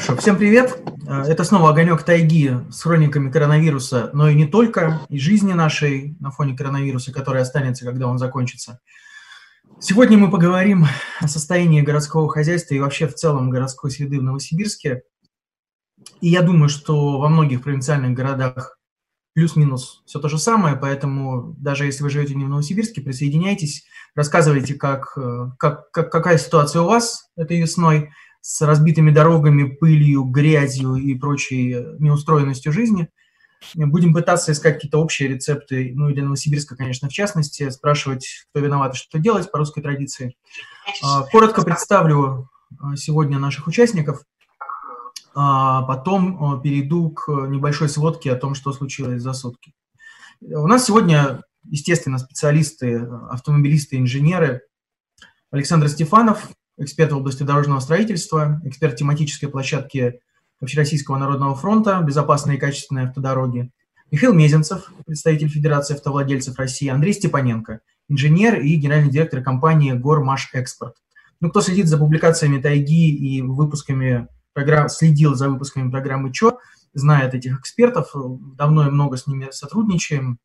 Хорошо, всем привет. Э, это снова «Огонек тайги» с хрониками коронавируса, но и не только, и жизни нашей на фоне коронавируса, который останется, когда он закончится. Сегодня мы поговорим о состоянии городского хозяйства и вообще в целом городской среды в Новосибирске. И я думаю, что во многих провинциальных городах плюс-минус все то же самое, поэтому даже если вы живете не в Новосибирске, присоединяйтесь, рассказывайте, как, э, как, как, какая ситуация у вас этой весной – с разбитыми дорогами, пылью, грязью и прочей э, неустроенностью жизни. Будем пытаться искать какие-то общие рецепты, ну и для Новосибирска, конечно, в частности, спрашивать, кто виноват и что делать по русской традиции. А, коротко представлю э, сегодня наших участников, а потом э, перейду к небольшой сводке о том, что случилось за сутки. У нас сегодня, естественно, специалисты, автомобилисты, инженеры. Александр Стефанов, эксперт в области дорожного строительства, эксперт тематической площадки Общероссийского народного фронта «Безопасные и качественные автодороги», Михаил Мезенцев, представитель Федерации автовладельцев России, Андрей Степаненко, инженер и генеральный директор компании «Гормаш Экспорт». Ну, кто следит за публикациями тайги и выпусками программ, следил за выпусками программы ЧО, знает этих экспертов, давно и много с ними сотрудничаем,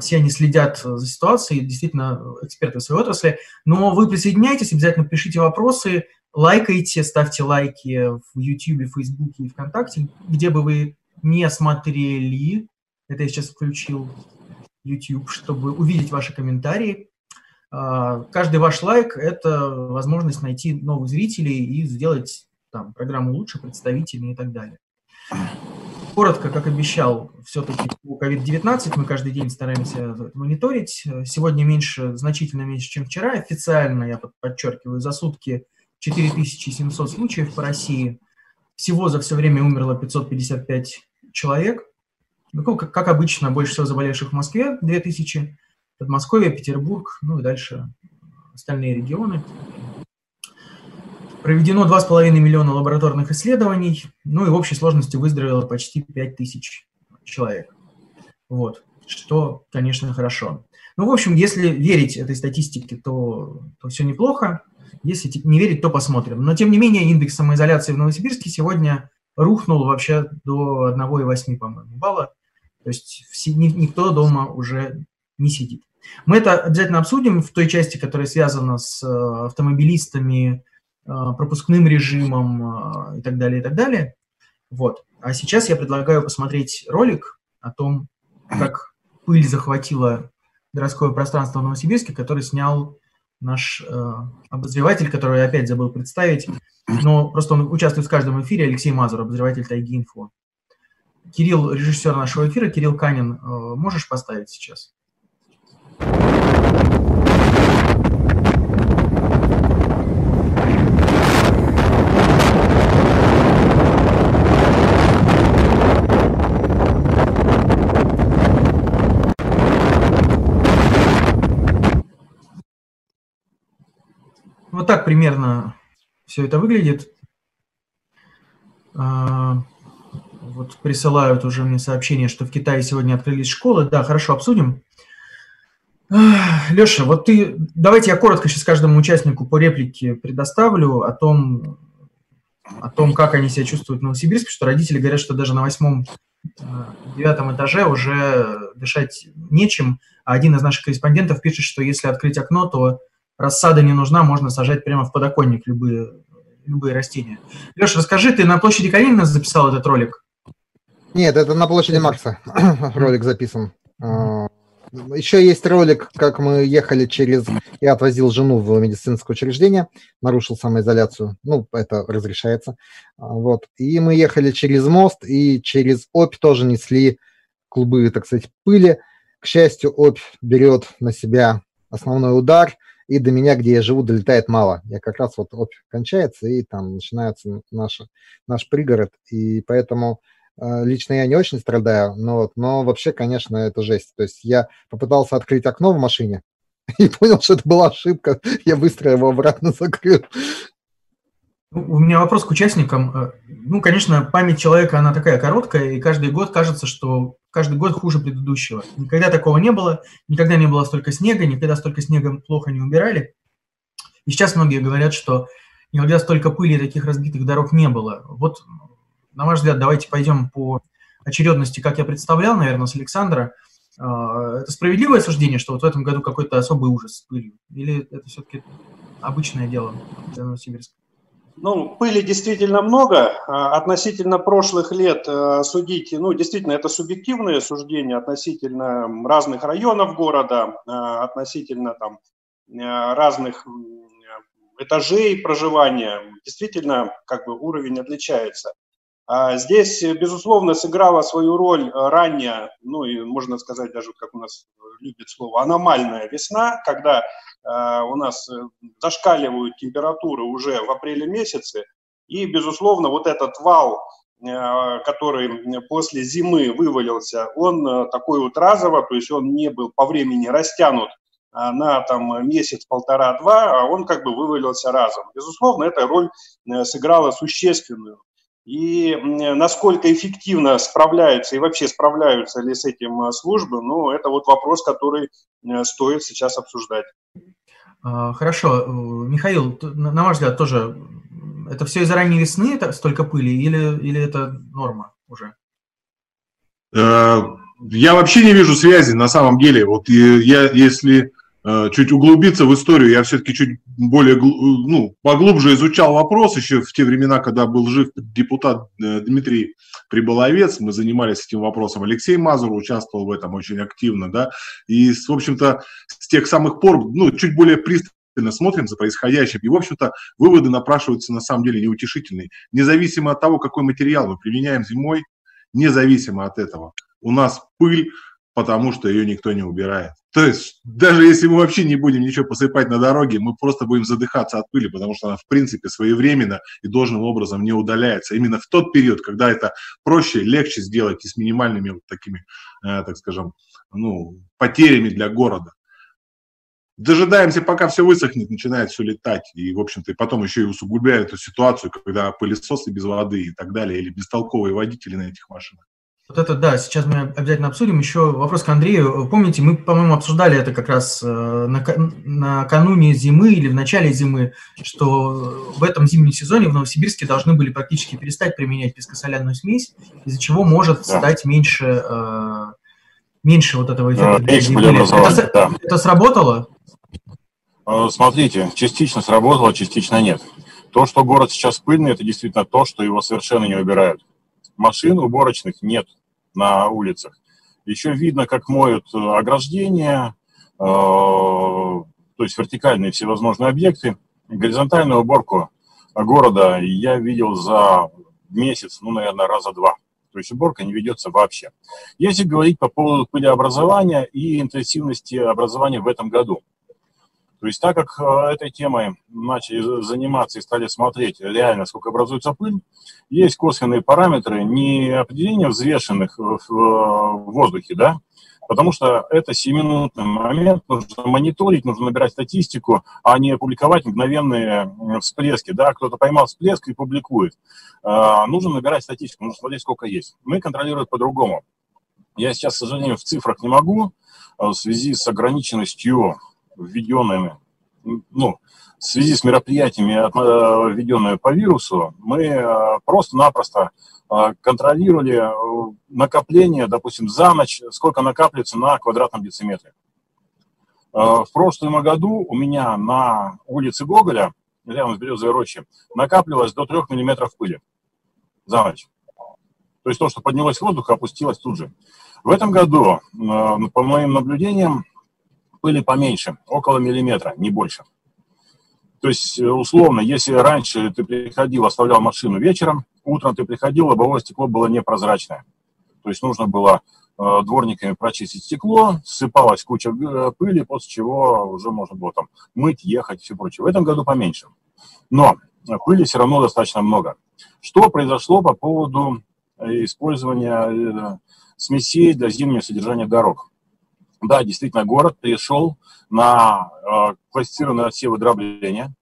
все они следят за ситуацией, действительно эксперты в своей отрасли. Но вы присоединяйтесь, обязательно пишите вопросы, лайкайте, ставьте лайки в YouTube, Facebook и ВКонтакте, где бы вы не смотрели. Это я сейчас включил YouTube, чтобы увидеть ваши комментарии. А, каждый ваш лайк – это возможность найти новых зрителей и сделать там, программу лучше, представительнее и так далее. Коротко, как обещал, все-таки по COVID-19 мы каждый день стараемся мониторить. Сегодня меньше, значительно меньше, чем вчера. Официально, я подчеркиваю, за сутки 4700 случаев по России. Всего за все время умерло 555 человек. Ну, как, как обычно, больше всего заболевших в Москве 2000, Подмосковье, Петербург, ну и дальше остальные регионы. Проведено 2,5 миллиона лабораторных исследований, ну и в общей сложности выздоровело почти 5 тысяч человек. Вот, что, конечно, хорошо. Ну, в общем, если верить этой статистике, то, то все неплохо. Если не верить, то посмотрим. Но, тем не менее, индекс самоизоляции в Новосибирске сегодня рухнул вообще до 1,8, по-моему, балла. То есть никто дома уже не сидит. Мы это обязательно обсудим в той части, которая связана с э, автомобилистами, пропускным режимом э, и так далее, и так далее. Вот. А сейчас я предлагаю посмотреть ролик о том, как пыль захватила городское пространство в Новосибирске, который снял наш э, обозреватель, который я опять забыл представить, но просто он участвует в каждом эфире, Алексей Мазур, обозреватель Тайги Инфо. Кирилл, режиссер нашего эфира, Кирилл Канин, э, можешь поставить сейчас? Вот так примерно все это выглядит. А, вот присылают уже мне сообщение, что в Китае сегодня открылись школы. Да, хорошо, обсудим. Леша, вот ты, давайте я коротко сейчас каждому участнику по реплике предоставлю о том, о том, как они себя чувствуют в Новосибирске, что родители говорят, что даже на восьмом, а, девятом этаже уже дышать нечем. А один из наших корреспондентов пишет, что если открыть окно, то рассада не нужна, можно сажать прямо в подоконник любые, любые растения. Леша, расскажи, ты на площади Калинина записал этот ролик? Нет, это на площади Маркса ролик записан. А, еще есть ролик, как мы ехали через... Я отвозил жену в медицинское учреждение, нарушил самоизоляцию. Ну, это разрешается. А, вот. И мы ехали через мост, и через Обь тоже несли клубы, так сказать, пыли. К счастью, Обь берет на себя основной удар – и до меня, где я живу, долетает мало. Я как раз вот опь кончается, и там начинается наш, наш пригород, и поэтому э, лично я не очень страдаю, но, но вообще, конечно, это жесть. То есть я попытался открыть окно в машине и понял, что это была ошибка, я быстро его обратно закрыл. Ну, у меня вопрос к участникам. Э, ну, конечно, память человека, она такая короткая, и каждый год кажется, что каждый год хуже предыдущего. Никогда такого не было, никогда не было столько снега, никогда столько снега плохо не убирали. И сейчас многие говорят, что никогда столько пыли и таких разбитых дорог не было. Вот, на ваш взгляд, давайте пойдем по очередности, как я представлял, наверное, с Александра. А, это справедливое суждение, что вот в этом году какой-то особый ужас с пылью? Или это все-таки обычное дело для Новосибирска? Ну, пыли действительно много. А, относительно прошлых лет а, судить, ну, действительно, это субъективные суждения относительно разных районов города, относительно там разных этажей проживания. Действительно, как бы уровень отличается. А здесь, безусловно, сыграла свою роль э, ранняя, ну и можно сказать даже, как у нас любит слово, аномальная весна, когда э, у нас э, зашкаливают температуры уже в апреле месяце, и, безусловно, вот этот вал, который после зимы вывалился, он такой вот разово, то есть он не был по времени растянут на там месяц, полтора, два, а он как бы вывалился разом. Безусловно, эта роль сыграла существенную и насколько эффективно справляются и вообще справляются ли с этим э, службы, ну, это вот вопрос, который э, стоит сейчас обсуждать. А, хорошо. Э, Михаил, на ваш взгляд, тоже это все из-за ранней весны, это столько пыли, или, или это норма уже? Я вообще не вижу связи на самом деле. Вот я, если чуть углубиться в историю, я все-таки чуть более, ну, поглубже изучал вопрос еще в те времена, когда был жив депутат э, Дмитрий Приболовец, мы занимались этим вопросом, Алексей Мазур участвовал в этом очень активно, да, и, в общем-то, с тех самых пор, ну, чуть более пристально смотрим за происходящим, и, в общем-то, выводы напрашиваются на самом деле неутешительные. Независимо от того, какой материал мы применяем зимой, независимо от этого, у нас пыль, потому что ее никто не убирает. То есть даже если мы вообще не будем ничего посыпать на дороге, мы просто будем задыхаться от пыли, потому что она в принципе своевременно и должным образом не удаляется. Именно в тот период, когда это проще, легче сделать и с минимальными вот такими, э, так скажем, ну, потерями для города. Дожидаемся, пока все высохнет, начинает все летать. И, в общем-то, потом еще и усугубляют эту ситуацию, когда пылесосы без воды и так далее, или бестолковые водители на этих машинах. Вот это, да, сейчас мы обязательно обсудим. Еще вопрос к Андрею. Помните, мы, по-моему, обсуждали это как раз э, накануне зимы или в начале зимы, что в этом зимнем сезоне в Новосибирске должны были практически перестать применять пескосоляную смесь, из-за чего может да. стать меньше, э, меньше вот этого эффекта. Это, да. это сработало? Э, смотрите, частично сработало, частично нет. То, что город сейчас пыльный, это действительно то, что его совершенно не убирают машин уборочных нет на улицах. Еще видно, как моют э, ограждения, э, то есть вертикальные всевозможные объекты. Горизонтальную уборку города я видел за месяц, ну, наверное, раза два. То есть уборка не ведется вообще. Если говорить по поводу пылеобразования и интенсивности образования в этом году – то есть так как э, этой темой начали заниматься и стали смотреть реально, сколько образуется пыль, есть косвенные параметры не определения взвешенных в воздухе, да, потому что это 7-минутный момент, нужно мониторить, нужно набирать статистику, а не публиковать мгновенные всплески, да, кто-то поймал всплеск и публикует. А, нужно набирать статистику, нужно смотреть, сколько есть. Мы контролируем по-другому. Я сейчас, к сожалению, в цифрах не могу э, в связи с ограниченностью введенными, ну, в связи с мероприятиями, э, введенными по вирусу, мы э, просто-напросто э, контролировали накопление, допустим, за ночь, сколько накапливается на квадратном дециметре. В прошлом году у меня на улице Гоголя, рядом с Березовой рощей, накапливалось до 3 миллиметров пыли за ночь. То есть то, что поднялось в воздух, опустилось тут же. В этом году, по моим наблюдениям, пыли поменьше, около миллиметра, не больше. То есть, э, условно, если раньше ты приходил, оставлял машину вечером, утром ты приходил, лобовое стекло было непрозрачное. То есть нужно было э, дворниками прочистить стекло, ссыпалась куча э, пыли, после чего уже можно было там мыть, ехать и все прочее. В этом году поменьше. Но пыли все равно достаточно много. Что произошло по поводу использования смесей для зимнего содержания дорог? Да, действительно, город перешел на э, классифицированные отсевы дробления,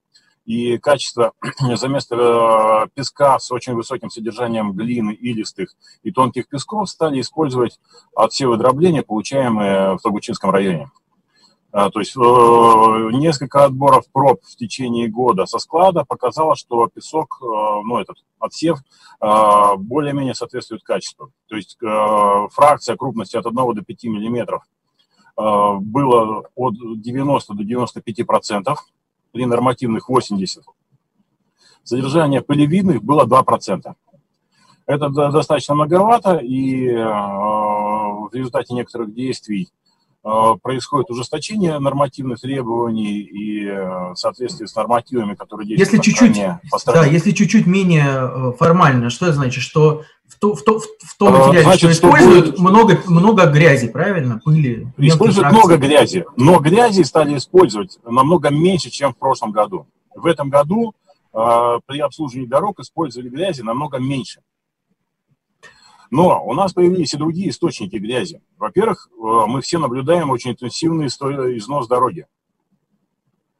и качество за место э, песка с очень высоким содержанием глины, илистых и тонких песков стали использовать отсевы дробления, получаемые в Тогучинском районе. А, то есть э, несколько отборов проб в течение года со склада показало, что песок, э, ну этот отсев, э, более-менее соответствует качеству. То есть фракция крупности от 1 до 5 миллиметров было от 90 до 95 процентов, при нормативных 80. Содержание пылевидных было 2 процента. Это достаточно многовато, и в результате некоторых действий Э, происходит ужесточение нормативных требований и э, в соответствии с нормативами, которые действуют если чуть-чуть, Да, если чуть-чуть менее э, формально, что это значит? Что в, то, в, то, в том материале, значит, что используют, что много, много грази, правильно? Пыли. Используют много грязи, но грязи стали использовать намного меньше, чем в прошлом году. В этом году э, при обслуживании дорог использовали грязи намного меньше. Но у нас появились и другие источники грязи. Во-первых, э, мы все наблюдаем очень интенсивный износ дороги.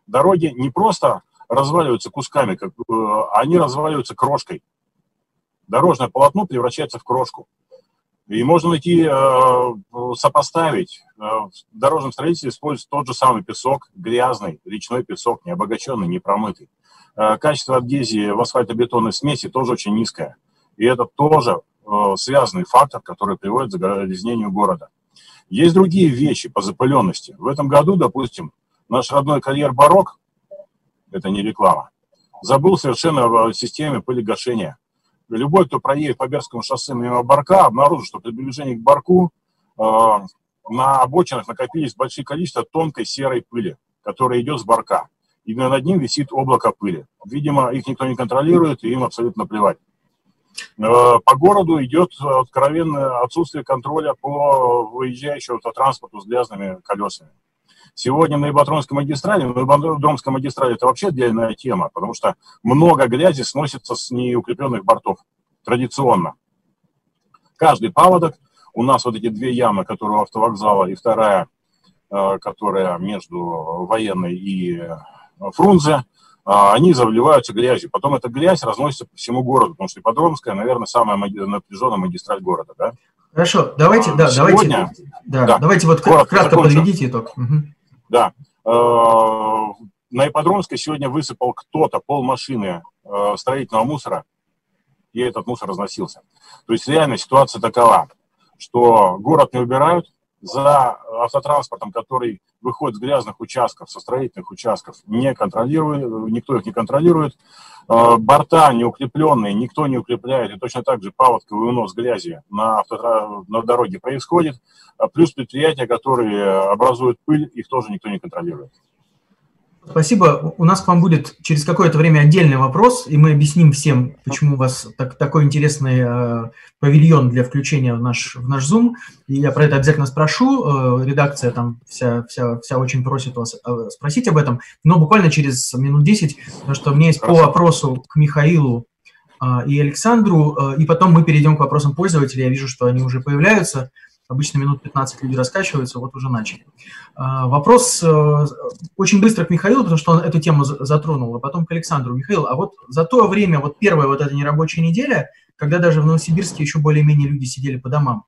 Дороги не просто разваливаются кусками, как, э, они разваливаются крошкой. Дорожное полотно превращается в крошку. И можно найти, э, сопоставить. В дорожном строительстве используется тот же самый песок, грязный, речной песок, не обогащенный, не промытый. Качество адгезии в асфальтобетонной смеси тоже очень низкое. И это тоже связанный фактор, который приводит к загрязнению города. Есть другие вещи по запыленности. В этом году, допустим, наш родной карьер «Барок», это не реклама, забыл совершенно в системе пылегашения. Любой, кто проедет по Берскому шоссе мимо Барка, обнаружит, что при приближении к Барку э, на обочинах накопились большие количество тонкой серой пыли, которая идет с Барка. И над ним висит облако пыли. Видимо, их никто не контролирует, и им абсолютно плевать. Э, по городу идет откровенное отсутствие контроля по выезжающему автотранспорту с грязными колесами. Сегодня на Ибатронской магистрали, на Ибатронской магистрали это вообще отдельная тема, потому что много грязи сносится с неукрепленных бортов традиционно. Каждый паводок, у нас вот эти две ямы, которые у автовокзала, и вторая, э, которая между военной и э, Фрунзе, они заливаются грязью. Потом эта грязь разносится по всему городу, потому что Ипподромская, наверное, самая напряженная магистраль города, да? Хорошо, давайте, да, Сегодня, давайте, да, да, давайте вот коротко, кратко подведите итог. Угу. Да. А, на Ипподромской сегодня высыпал кто-то пол машины а, строительного мусора, и этот мусор разносился. То есть реально ситуация такова, что город не убирают, за автотранспортом, который выходит с грязных участков, со строительных участков, не контролирует, никто их не контролирует. Э, борта неукрепленные, никто не укрепляет, и точно так же паводковый унос грязи на, автотра... на дороге происходит. А плюс предприятия, которые образуют пыль, их тоже никто не контролирует. Спасибо. У нас к вам будет через какое-то время отдельный вопрос, и мы объясним всем, почему у вас так, такой интересный э, павильон для включения в наш, в наш Zoom. И я про это обязательно спрошу. Э, редакция там вся, вся, вся очень просит вас э, спросить об этом, но буквально через минут 10, потому что у меня есть по вопросу к Михаилу э, и Александру, э, и потом мы перейдем к вопросам пользователей. Я вижу, что они уже появляются. Обычно минут 15 люди раскачиваются, вот уже начали. А, вопрос э, очень быстро к Михаилу, потому что он эту тему затронул, а потом к Александру. Михаил, а вот за то время, вот первая вот эта нерабочая неделя, когда даже в Новосибирске еще более-менее люди сидели по домам,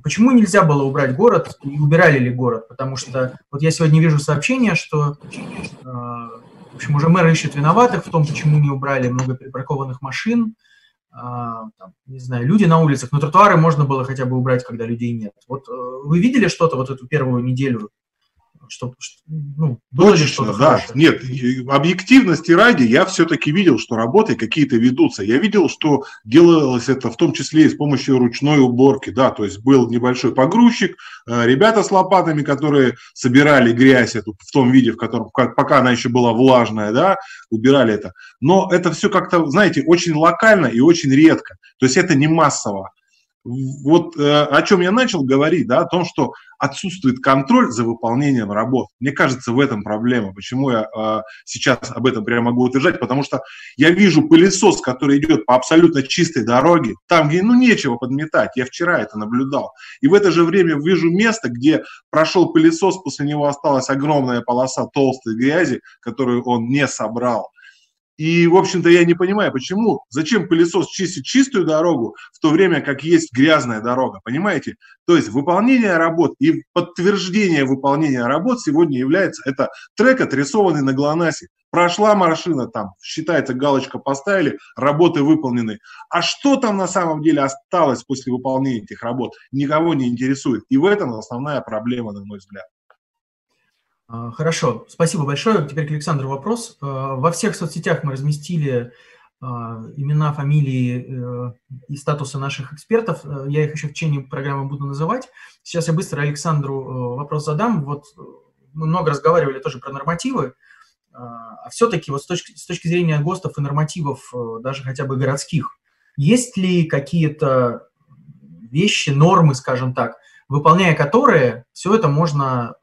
почему нельзя было убрать город и убирали ли город? Потому что вот я сегодня вижу сообщение, что э, в общем, уже мэр ищет виноватых в том, почему не убрали много припаркованных машин, там, не знаю, люди на улицах, но тротуары можно было хотя бы убрать, когда людей нет. Вот э, вы видели что-то вот эту первую неделю что, ну, было Точно, что-то да. Хорошее? Нет, объективности ради я все-таки видел, что работы какие-то ведутся. Я видел, что делалось это в том числе и с помощью ручной уборки, да, то есть был небольшой погрузчик, э, ребята с лопатами, которые собирали грязь эту в том виде, в котором, пока она еще была влажная, да, убирали это. Но это все как-то, знаете, очень локально и очень редко. То есть это не массово вот э, о чем я начал говорить, да, о том, что отсутствует контроль за выполнением работ. Мне кажется, в этом проблема. Почему я э, сейчас об этом прямо могу утверждать? Потому что я вижу пылесос, который идет по абсолютно чистой дороге, там, где ну нечего подметать. Я вчера это наблюдал. И в это же время вижу место, где прошел пылесос, после него осталась огромная полоса толстой грязи, которую он не собрал. И, в общем-то, я не понимаю, почему, зачем пылесос чистит чистую дорогу, в то время как есть грязная дорога, понимаете? То есть выполнение работ и подтверждение выполнения работ сегодня является, это трек, отрисованный на ГЛОНАССе. Прошла машина, там считается галочка поставили, работы выполнены. А что там на самом деле осталось после выполнения этих работ, никого не интересует. И в этом основная проблема, на мой взгляд. А, хорошо, спасибо большое. Теперь к Александру вопрос. А, во всех соцсетях мы разместили а, имена, фамилии э, и статусы наших экспертов. Э, я их еще в течение программы буду называть. Сейчас я быстро Александру э, вопрос задам. Вот мы много разговаривали тоже про нормативы. А все-таки вот с точки, с точки зрения ГОСТов и нормативов, даже хотя бы городских, есть ли какие-то вещи, нормы, скажем так, выполняя которые все это можно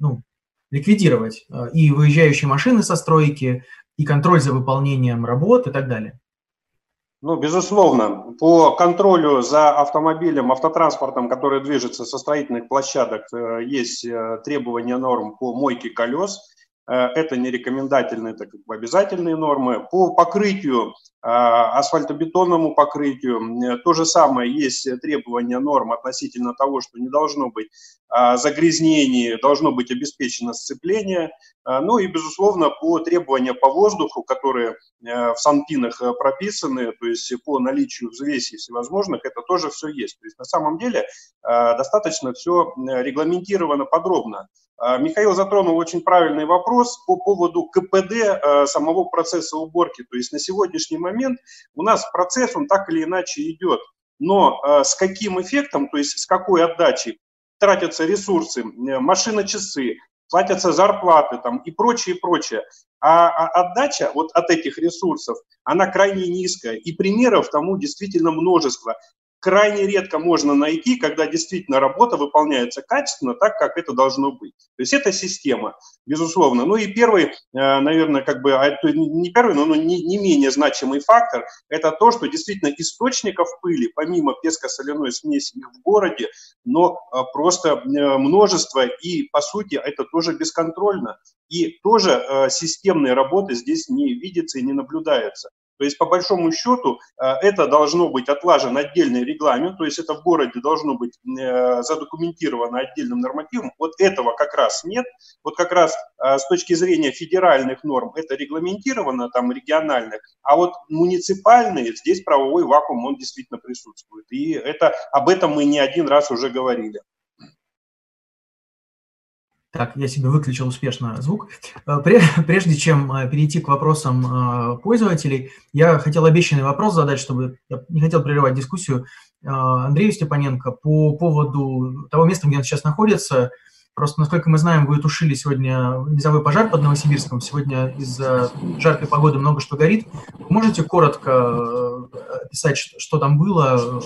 ну, ликвидировать э, и выезжающие машины со стройки, и контроль за выполнением работ и так далее? Ну, безусловно, по контролю за автомобилем, автотранспортом, который движется со строительных площадок, э, есть э, требования норм по мойке колес. Это не рекомендательные, это как бы обязательные нормы. По покрытию а, асфальтобетонному покрытию. То же самое есть требования норм относительно того, что не должно быть загрязнений, должно быть обеспечено сцепление. Ну и, безусловно, по требованиям по воздуху, которые э, в санпинах э, прописаны, то есть по наличию взвесей всевозможных, это тоже все есть. То есть на самом деле достаточно все регламентировано подробно. Михаил затронул очень правильный вопрос по поводу КПД э, самого процесса уборки. То есть на сегодняшний момент у нас процесс, он так или иначе идет. Но э, с каким эффектом, то есть с какой отдачей тратятся ресурсы, э, машины-часы, платятся зарплаты там и прочее, прочее. А, а отдача вот от этих ресурсов, она крайне низкая. И примеров тому действительно множество крайне редко можно найти, когда действительно работа выполняется качественно, так, как это должно быть. То есть это система, безусловно. Ну и первый, э, наверное, как бы, а не первый, но не, не менее значимый фактор, это то, что действительно источников пыли, помимо песко-соляной смеси их в городе, но э, просто э, множество, и по сути это тоже бесконтрольно. И тоже системной работы здесь не видится и не наблюдается. То есть, по большому счету, э, это должно быть отлажен отдельный регламент, то есть это в городе должно быть э, задокументировано отдельным нормативом. Вот этого как раз нет. Вот как раз э, с точки зрения федеральных норм это регламентировано, там региональных, а вот муниципальные, здесь правовой вакуум, он действительно присутствует. И это, об этом мы не один раз уже говорили. Так, я себе выключил успешно звук. Э, прежде чем э, перейти к вопросам э, пользователей, я хотел обещанный вопрос задать, чтобы я не хотел прерывать дискуссию Андрею Степаненко по поводу того места, где он сейчас находится. Просто, насколько мы знаем, вы тушили сегодня низовой пожар под Новосибирском. Сегодня из-за жаркой погоды много что горит. можете коротко э, описать, что там было,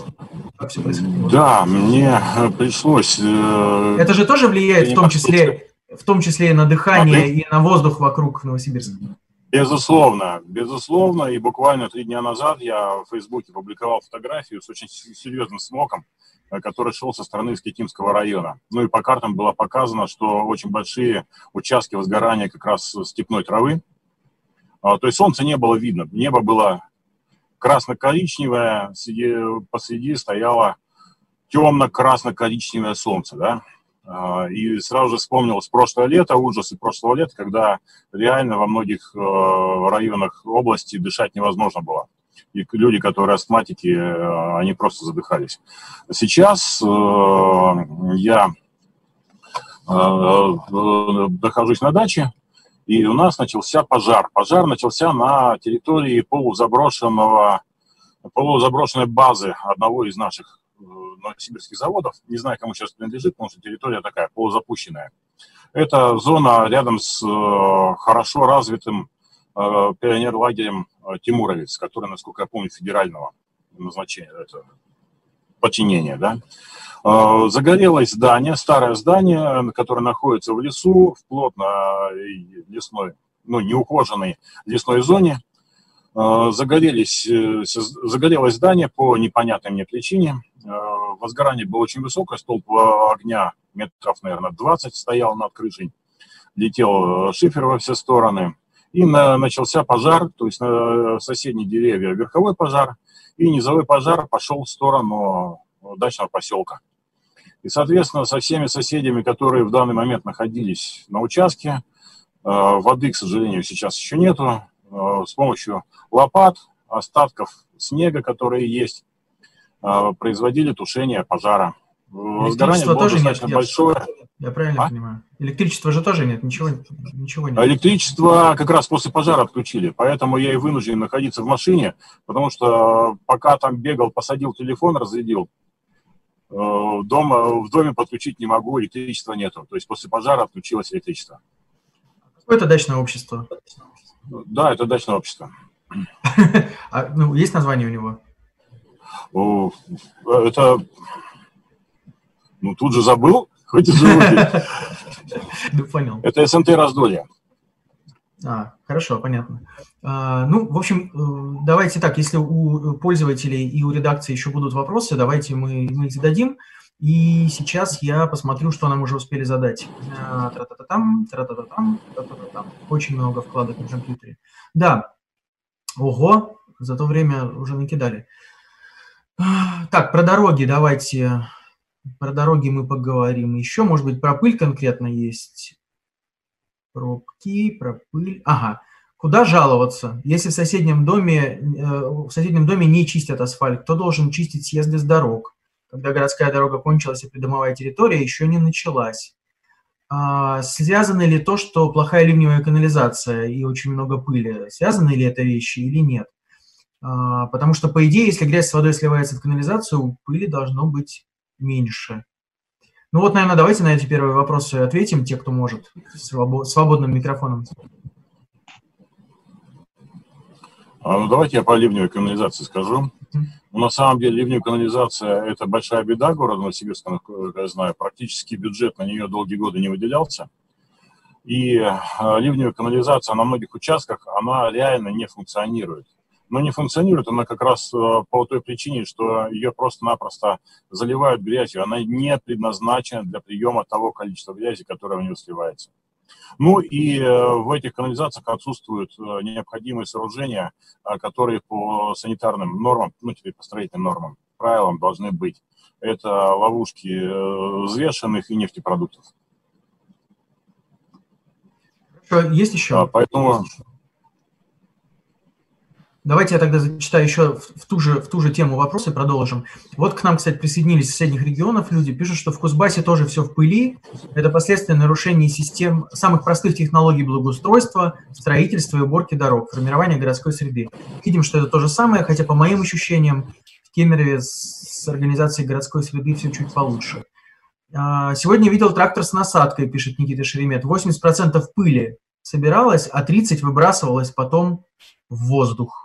как все происходило? Да, мне пришлось... Э, Это же тоже влияет в том числе, в том числе и на дыхание, и на воздух вокруг Новосибирска? Безусловно, безусловно. И буквально три дня назад я в Фейсбуке публиковал фотографию с очень серьезным смоком, который шел со стороны Скетинского района. Ну и по картам было показано, что очень большие участки возгорания как раз степной травы. А, то есть солнца не было видно, небо было красно-коричневое, посреди стояло темно-красно-коричневое солнце, да, а, и сразу же вспомнилось прошлое лето, ужасы прошлого лета, когда реально во многих э, районах области дышать невозможно было и люди, которые астматики, э, они просто задыхались. Сейчас э, я э, нахожусь на даче, и у нас начался пожар. Пожар начался на территории полузаброшенного, полузаброшенной базы одного из наших новосибирских заводов. Не знаю, кому сейчас принадлежит, потому что территория такая полузапущенная. Это зона рядом с хорошо развитым Э, пионер-лагерем э, Тимуровец, который, насколько я помню, федерального назначения, это подчинения, да. Э, загорелось здание, старое здание, которое находится в лесу, в плотно лесной, ну, неухоженной лесной зоне. Загорелись, загорелось здание по непонятной мне причине. Возгорание было очень высокое, столб огня метров, наверное, 20 стоял над крышей. Летел шифер во все стороны и на, начался пожар, то есть на соседние деревья верховой пожар, и низовой пожар пошел в сторону дачного поселка. И, соответственно, со всеми соседями, которые в данный момент находились на участке, э, воды, к сожалению, сейчас еще нету, э, с помощью лопат, остатков снега, которые есть, э, производили тушение пожара. Возгорание было достаточно нет, большое. Я правильно а? понимаю? Электричества же тоже нет, ничего, ничего нет. Электричество как раз после пожара отключили, поэтому я и вынужден находиться в машине, потому что пока там бегал, посадил телефон, разрядил, э, дома, в доме подключить не могу, электричества нету. То есть после пожара отключилось электричество. Какое это дачное общество? Да, это дачное общество. А, ну, есть название у него? Это, ну, тут же забыл, хоть и. Ну, понял. Это СНТ раздолье. А, хорошо, понятно. А, ну, в общем, э, давайте так, если у пользователей и у редакции еще будут вопросы, давайте мы, мы их зададим. И сейчас я посмотрю, что нам уже успели задать. А, тра-та-та-там, тра-та-та-там, тра-та-та-там. Очень много вкладок на компьютере. Да, ого, за то время уже накидали. А, так, про дороги давайте про дороги мы поговорим еще. Может быть, про пыль конкретно есть. Пробки, про пыль. Ага. Куда жаловаться? Если в соседнем доме, э, в соседнем доме не чистят асфальт, кто должен чистить съезды с дорог? Когда городская дорога кончилась и придомовая территория еще не началась. А, связано ли то, что плохая ливневая канализация и очень много пыли? Связаны ли это вещи или нет? А, потому что, по идее, если грязь с водой сливается в канализацию, пыли должно быть меньше. Ну вот, наверное, давайте на эти первые вопросы ответим, те, кто может, свободным микрофоном. А, ну, давайте я по ливневой канализации скажу. Ну, на самом деле, ливневая канализация – это большая беда города Новосибирска, насколько я знаю. Практически бюджет на нее долгие годы не выделялся. И э, ливневая канализация на многих участках, она реально не функционирует но не функционирует она как раз э, по той причине, что ее просто-напросто заливают грязью. Она не предназначена для приема того количества грязи, которое в нее сливается. Ну и э, в этих канализациях отсутствуют э, необходимые сооружения, которые по санитарным нормам, ну теперь по строительным нормам, правилам должны быть. Это ловушки взвешенных и нефтепродуктов. Есть еще? Поэтому... Давайте я тогда зачитаю еще в ту, же, в ту же тему вопросы, продолжим. Вот к нам, кстати, присоединились соседних регионов люди, пишут, что в Кузбассе тоже все в пыли. Это последствия нарушений систем самых простых технологий благоустройства, строительства и уборки дорог, формирования городской среды. Видим, что это то же самое, хотя по моим ощущениям в Кемерове с организацией городской среды все чуть получше. А, сегодня видел трактор с насадкой, пишет Никита Шеремет. 80% пыли собиралось, а 30% выбрасывалось потом в воздух.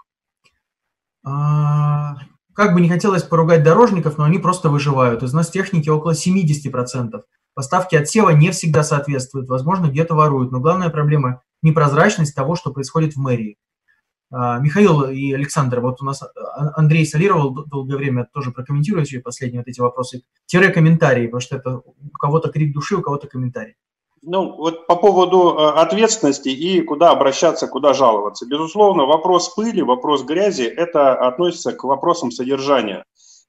А, как бы не хотелось поругать дорожников, но они просто выживают. Износ техники около 70%. Поставки отсева не всегда соответствуют, возможно, где-то воруют. Но главная проблема – непрозрачность того, что происходит в мэрии. А, Михаил и Александр, вот у нас а, Андрей солировал долгое время, тоже прокомментируйте последние вот эти вопросы. Тире комментарии, потому что это у кого-то крик души, у кого-то комментарий. Ну, вот по поводу э, ответственности и куда обращаться, куда жаловаться. Безусловно, вопрос пыли, вопрос грязи, это относится к вопросам содержания.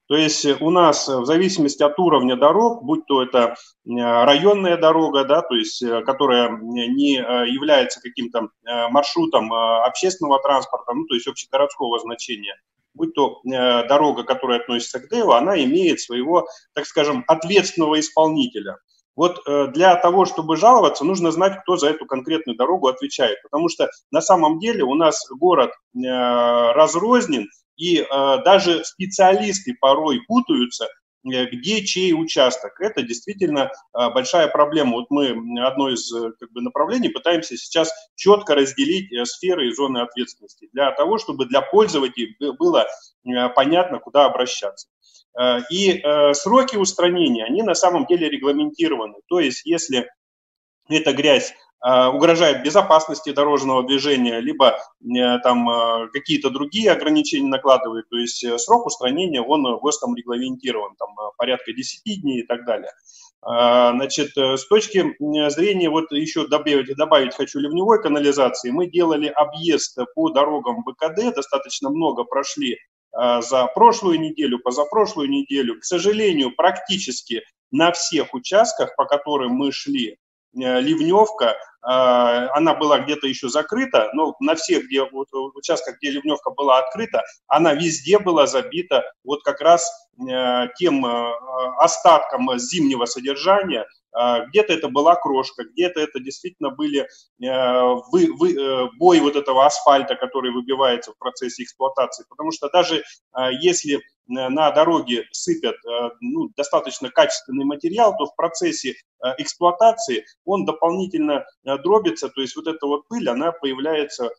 То есть у нас в зависимости от уровня дорог, будь то это э, районная дорога, да, то есть э, которая не является каким-то маршрутом общественного транспорта, ну, то есть общегородского значения, будь то дорога, которая относится к ДЭО, она имеет своего, так скажем, ответственного исполнителя. Вот э, для того, чтобы жаловаться, нужно знать, кто за эту конкретную дорогу отвечает. Потому что на самом деле у нас город э, разрознен, и э, даже специалисты порой путаются, где чей участок. Это действительно большая проблема. Вот мы одно из как бы, направлений пытаемся сейчас четко разделить сферы и зоны ответственности для того, чтобы для пользователей было понятно, куда обращаться. Э, и э, сроки устранения, они на самом деле регламентированы. То есть, если эта грязь э, угрожает безопасности дорожного движения, либо там какие-то другие ограничения накладывает, то есть срок устранения, он ГОСТом регламентирован, там порядка 10 дней и так далее. Значит, с точки зрения, вот еще добавить, добавить хочу ливневой канализации, мы делали объезд по дорогам БКД, достаточно много прошли за прошлую неделю, позапрошлую неделю. К сожалению, практически на всех участках, по которым мы шли, Э, ливневка, она была где-то еще закрыта, но на всех где, вот, участках, где ливневка была открыта, она везде была забита вот как раз э, тем э, остатком зимнего содержания, а, где-то это была крошка, где-то это действительно были вы, вы, бой вот этого асфальта, который выбивается в процессе эксплуатации. Потому что даже если на дороге сыпят ну, достаточно качественный материал, то в процессе эксплуатации он дополнительно дробится, то есть вот эта вот пыль, она появляется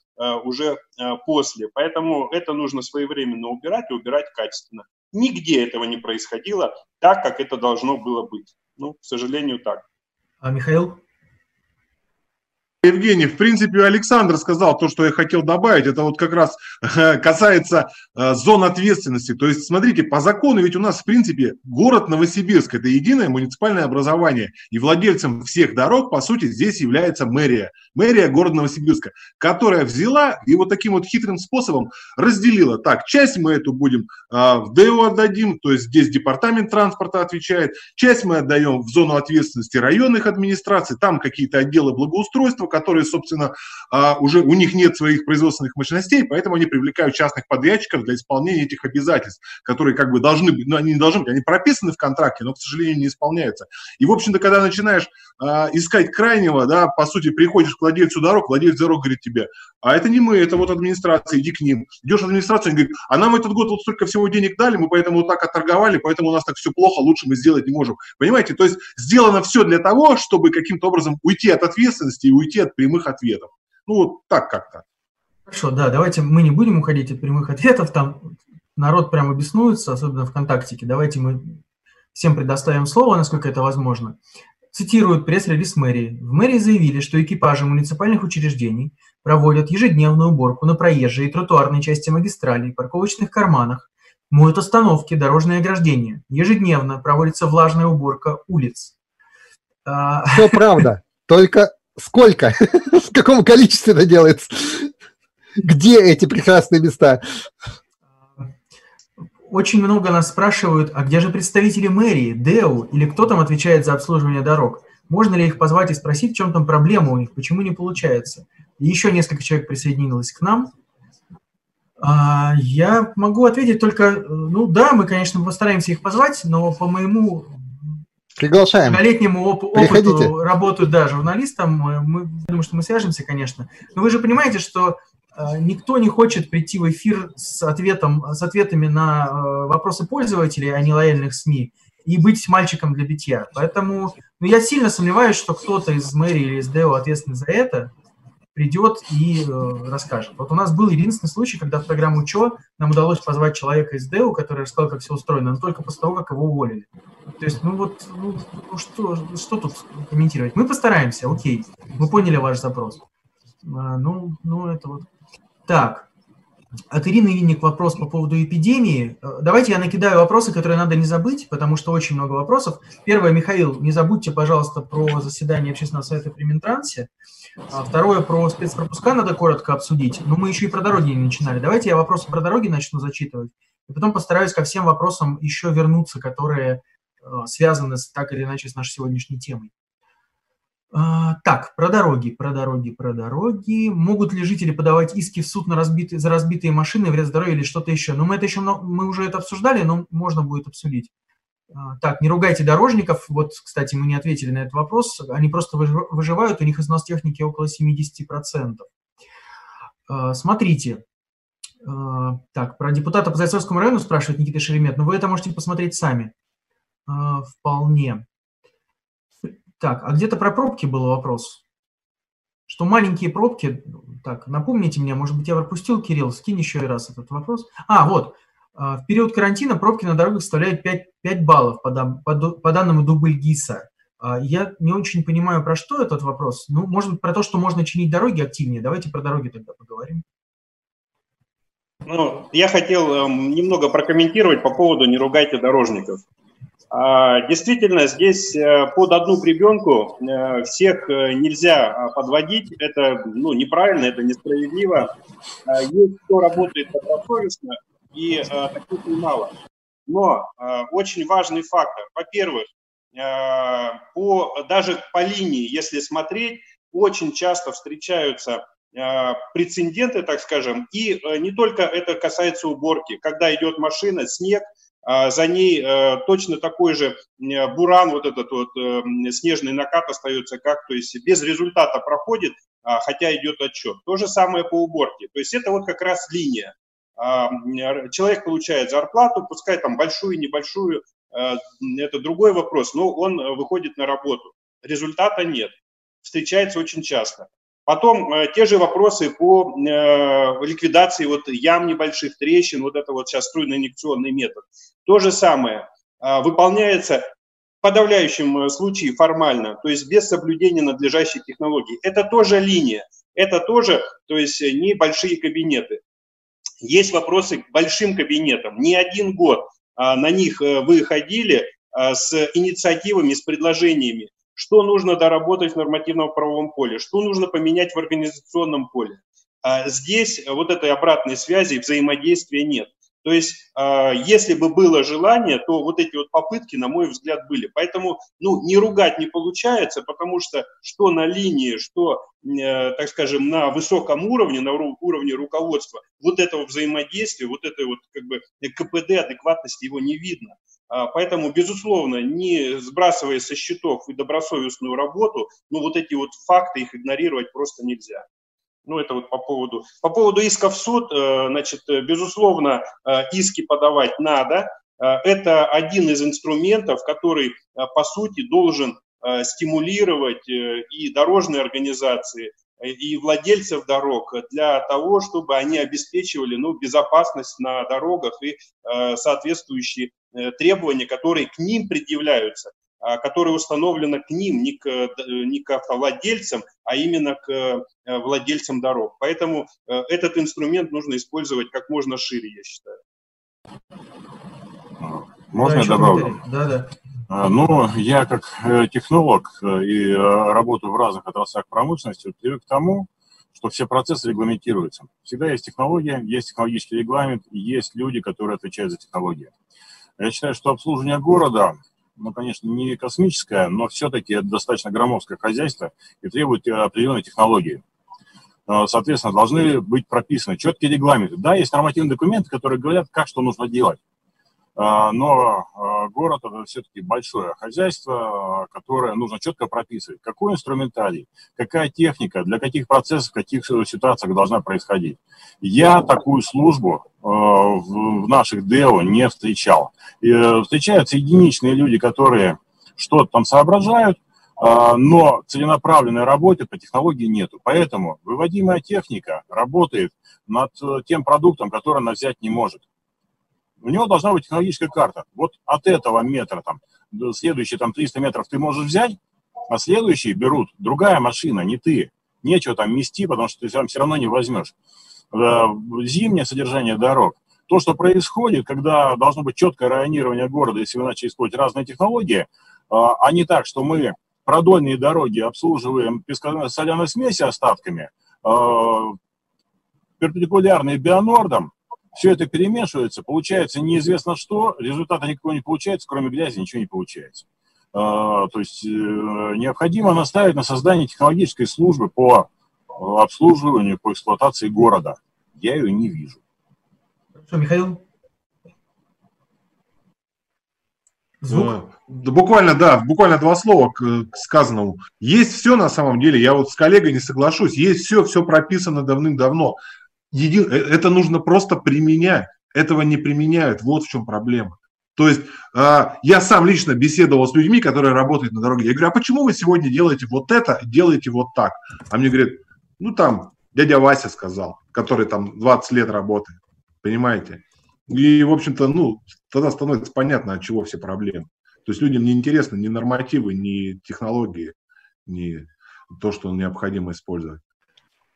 уже после. Поэтому это нужно своевременно убирать и убирать качественно. Нигде этого не происходило так, как это должно было быть. Ну, к сожалению, так. А Михаил? Евгений, в принципе, Александр сказал то, что я хотел добавить. Это вот как раз э, касается э, зон ответственности. То есть, смотрите, по закону ведь у нас, в принципе, город Новосибирск – это единое муниципальное образование. И владельцем всех дорог, по сути, здесь является мэрия. Мэрия города Новосибирска, которая взяла и вот таким вот хитрым способом разделила. Так, часть мы эту будем э, в ДЭО отдадим, то есть здесь департамент транспорта отвечает. Часть мы отдаем в зону ответственности районных администраций. Там какие-то отделы благоустройства, которые, собственно, а, уже у них нет своих производственных мощностей, поэтому они привлекают частных подрядчиков для исполнения этих обязательств, которые как бы должны быть, ну, они не должны быть, они прописаны в контракте, но, к сожалению, не исполняются. И, в общем-то, когда начинаешь а, искать крайнего, да, по сути, приходишь к владельцу дорог, владелец дорог говорит тебе, а это не мы, это вот администрация, иди к ним. Идешь в администрацию, они говорят, а нам этот год вот столько всего денег дали, мы поэтому вот так отторговали, поэтому у нас так все плохо, лучше мы сделать не можем. Понимаете, то есть сделано все для того, чтобы каким-то образом уйти от ответственности и уйти от прямых ответов. Ну, вот так как-то. Хорошо, да, давайте мы не будем уходить от прямых ответов, там народ прямо беснуется, особенно ВКонтактике. Давайте мы всем предоставим слово, насколько это возможно. Цитируют пресс-релиз мэрии. В мэрии заявили, что экипажи муниципальных учреждений проводят ежедневную уборку на проезжей и тротуарной части магистралей, парковочных карманах, моют остановки, дорожные ограждения. Ежедневно проводится влажная уборка улиц. А, Все правда, только Сколько? В каком количестве это делается? Где эти прекрасные места? Очень много нас спрашивают, а где же представители мэрии, ДЭУ или кто там отвечает за обслуживание дорог? Можно ли их позвать и спросить, в чем там проблема у них, почему не получается? Еще несколько человек присоединилось к нам. А, я могу ответить только, ну да, мы, конечно, постараемся их позвать, но по моему Приглашаем. Многолетнему оп- опыту работаю, да, журналистом. Мы, думаю, что мы свяжемся, конечно. Но вы же понимаете, что э, никто не хочет прийти в эфир с, ответом, с ответами на э, вопросы пользователей, а не лояльных СМИ, и быть мальчиком для битья. Поэтому ну, я сильно сомневаюсь, что кто-то из мэрии или из ДЭО ответственный за это придет и э, расскажет. Вот у нас был единственный случай, когда в программу ЧО нам удалось позвать человека из ДЭУ, который рассказал, как все устроено, но только после того, как его уволили. То есть, ну вот, ну, ну что, что тут комментировать? Мы постараемся, окей, мы поняли ваш запрос. А, ну, ну, это вот. Так, от Ирины Винник вопрос по поводу эпидемии. Э, давайте я накидаю вопросы, которые надо не забыть, потому что очень много вопросов. Первое, Михаил, не забудьте, пожалуйста, про заседание общественного совета при Минтрансе. А второе, про спецпропуска надо коротко обсудить. Но мы еще и про дороги не начинали. Давайте я вопросы про дороги начну зачитывать. И потом постараюсь ко всем вопросам еще вернуться, которые э, связаны с, так или иначе с нашей сегодняшней темой. А, так, про дороги, про дороги, про дороги. Могут ли жители подавать иски в суд на разбитые, за разбитые машины, вред здоровью или что-то еще? Ну, мы это еще, мы уже это обсуждали, но можно будет обсудить. А, так, не ругайте дорожников. Вот, кстати, мы не ответили на этот вопрос. Они просто выживают, у них износ техники около 70%. А, смотрите. Так, про депутата по Зайцовскому району спрашивает Никита Шеремет, но вы это можете посмотреть сами. Вполне. Так, а где-то про пробки был вопрос. Что маленькие пробки, так, напомните мне, может быть, я пропустил, Кирилл, скинь еще раз этот вопрос. А, вот, а, в период карантина пробки на дорогах составляют 5, 5 баллов по, по, по данному Дубльгиса. А, я не очень понимаю, про что этот вопрос. Ну, может быть, про то, что можно чинить дороги активнее. Давайте про дороги тогда поговорим. Ну, я хотел э, немного прокомментировать по поводу «не ругайте дорожников». А, действительно, здесь э, под одну прибенку э, всех э, нельзя подводить. Это ну, неправильно, это несправедливо. А, есть кто работает добросовестно, и таких немало. Но очень важный фактор. Во-первых, по, даже по линии, если смотреть, очень часто встречаются прецеденты, так скажем, и не только это касается уборки. Когда идет машина, снег – а за ней э, точно такой же э, буран, вот этот вот э, снежный накат остается как, то есть без результата проходит, а, хотя идет отчет. То же самое по уборке. То есть это вот как раз линия. А, человек получает зарплату, пускай там большую, небольшую, это другой вопрос, но он выходит на работу. Результата нет. Встречается очень часто. Потом э, те же вопросы по э, ликвидации вот ям небольших, трещин, вот это вот сейчас струйно-инъекционный метод. То же самое э, выполняется в подавляющем случае формально, то есть без соблюдения надлежащей технологии. Это тоже линия, это тоже, то есть небольшие кабинеты. Есть вопросы к большим кабинетам. Не один год на них вы ходили с инициативами, с предложениями что нужно доработать в нормативном правовом поле, что нужно поменять в организационном поле. А здесь вот этой обратной связи, взаимодействия нет. То есть, а, если бы было желание, то вот эти вот попытки, на мой взгляд, были. Поэтому, ну, не ругать не получается, потому что что на линии, что, э, так скажем, на высоком уровне, на уровне руководства, вот этого взаимодействия, вот этой вот как бы КПД, адекватности его не видно. А, поэтому, безусловно, не сбрасывая со счетов и добросовестную работу, ну вот эти вот факты, их игнорировать просто нельзя. Ну, это вот по поводу, по поводу исков в суд, э, значит, безусловно, э, иски подавать надо. Э, это один из инструментов, который, по сути, должен стимулировать и дорожные организации, и владельцев дорог для того, чтобы они обеспечивали ну, безопасность на дорогах и соответствующие Э, требования, которые к ним предъявляются, а, которые установлены к ним, не к, э, не к автовладельцам, а именно к э, владельцам дорог. Поэтому этот инструмент нужно использовать как можно шире, я считаю. Можно да, я добавлю? Да, да. А, ну, я как технолог и работаю в разных отраслях промышленности, привык к тому, что все процессы регламентируются. Всегда есть технология, есть технологический регламент, есть люди, которые отвечают за технологии. Я считаю, что обслуживание города, ну, конечно, не космическое, но все-таки это достаточно громоздкое хозяйство и требует э, определенной технологии. Э, соответственно, должны быть прописаны четкие регламенты. Да, есть нормативные документы, которые говорят, как что нужно делать. А, но а, город это все-таки большое хозяйство, которое нужно четко прописывать, какой инструментарий, какая техника, для каких процессов, в каких ситуациях должна происходить. Я такую службу а, в наших ДЭО не встречал. Э, встречаются единичные люди, которые что-то там соображают, но целенаправленной работы по технологии нету. Поэтому выводимая техника работает над э, тем продуктом, который она взять не может у него должна быть технологическая карта. Вот от этого метра, там, следующие там 300 метров ты можешь взять, а следующие берут другая машина, не ты. Нечего там мести, потому что ты там все равно не возьмешь. Э, зимнее содержание дорог. То, что происходит, когда должно быть четкое районирование города, если вы начали использовать разные технологии, а не так, что мы продольные дороги обслуживаем соляной смеси остатками, перпендикулярные бионордом, все это перемешивается, получается неизвестно что, результата никакого не получается, кроме грязи ничего не получается. А, то есть э, необходимо наставить на создание технологической службы по обслуживанию, по эксплуатации города. Я ее не вижу. Что, Михаил? Звук? Э, да, буквально, да, буквально два слова к, к сказанному. Есть все на самом деле, я вот с коллегой не соглашусь, есть все, все прописано давным-давно еди... Э, это нужно просто применять. Этого не применяют. Вот в чем проблема. То есть э, я сам лично беседовал с людьми, которые работают на дороге. Я говорю, а почему вы сегодня делаете вот это, делаете вот так? А мне говорят, ну там дядя Вася сказал, который там 20 лет работает. Понимаете? И, в общем-то, ну, тогда становится понятно, от чего все проблемы. То есть людям не интересны ни нормативы, ни технологии, ни то, что необходимо использовать.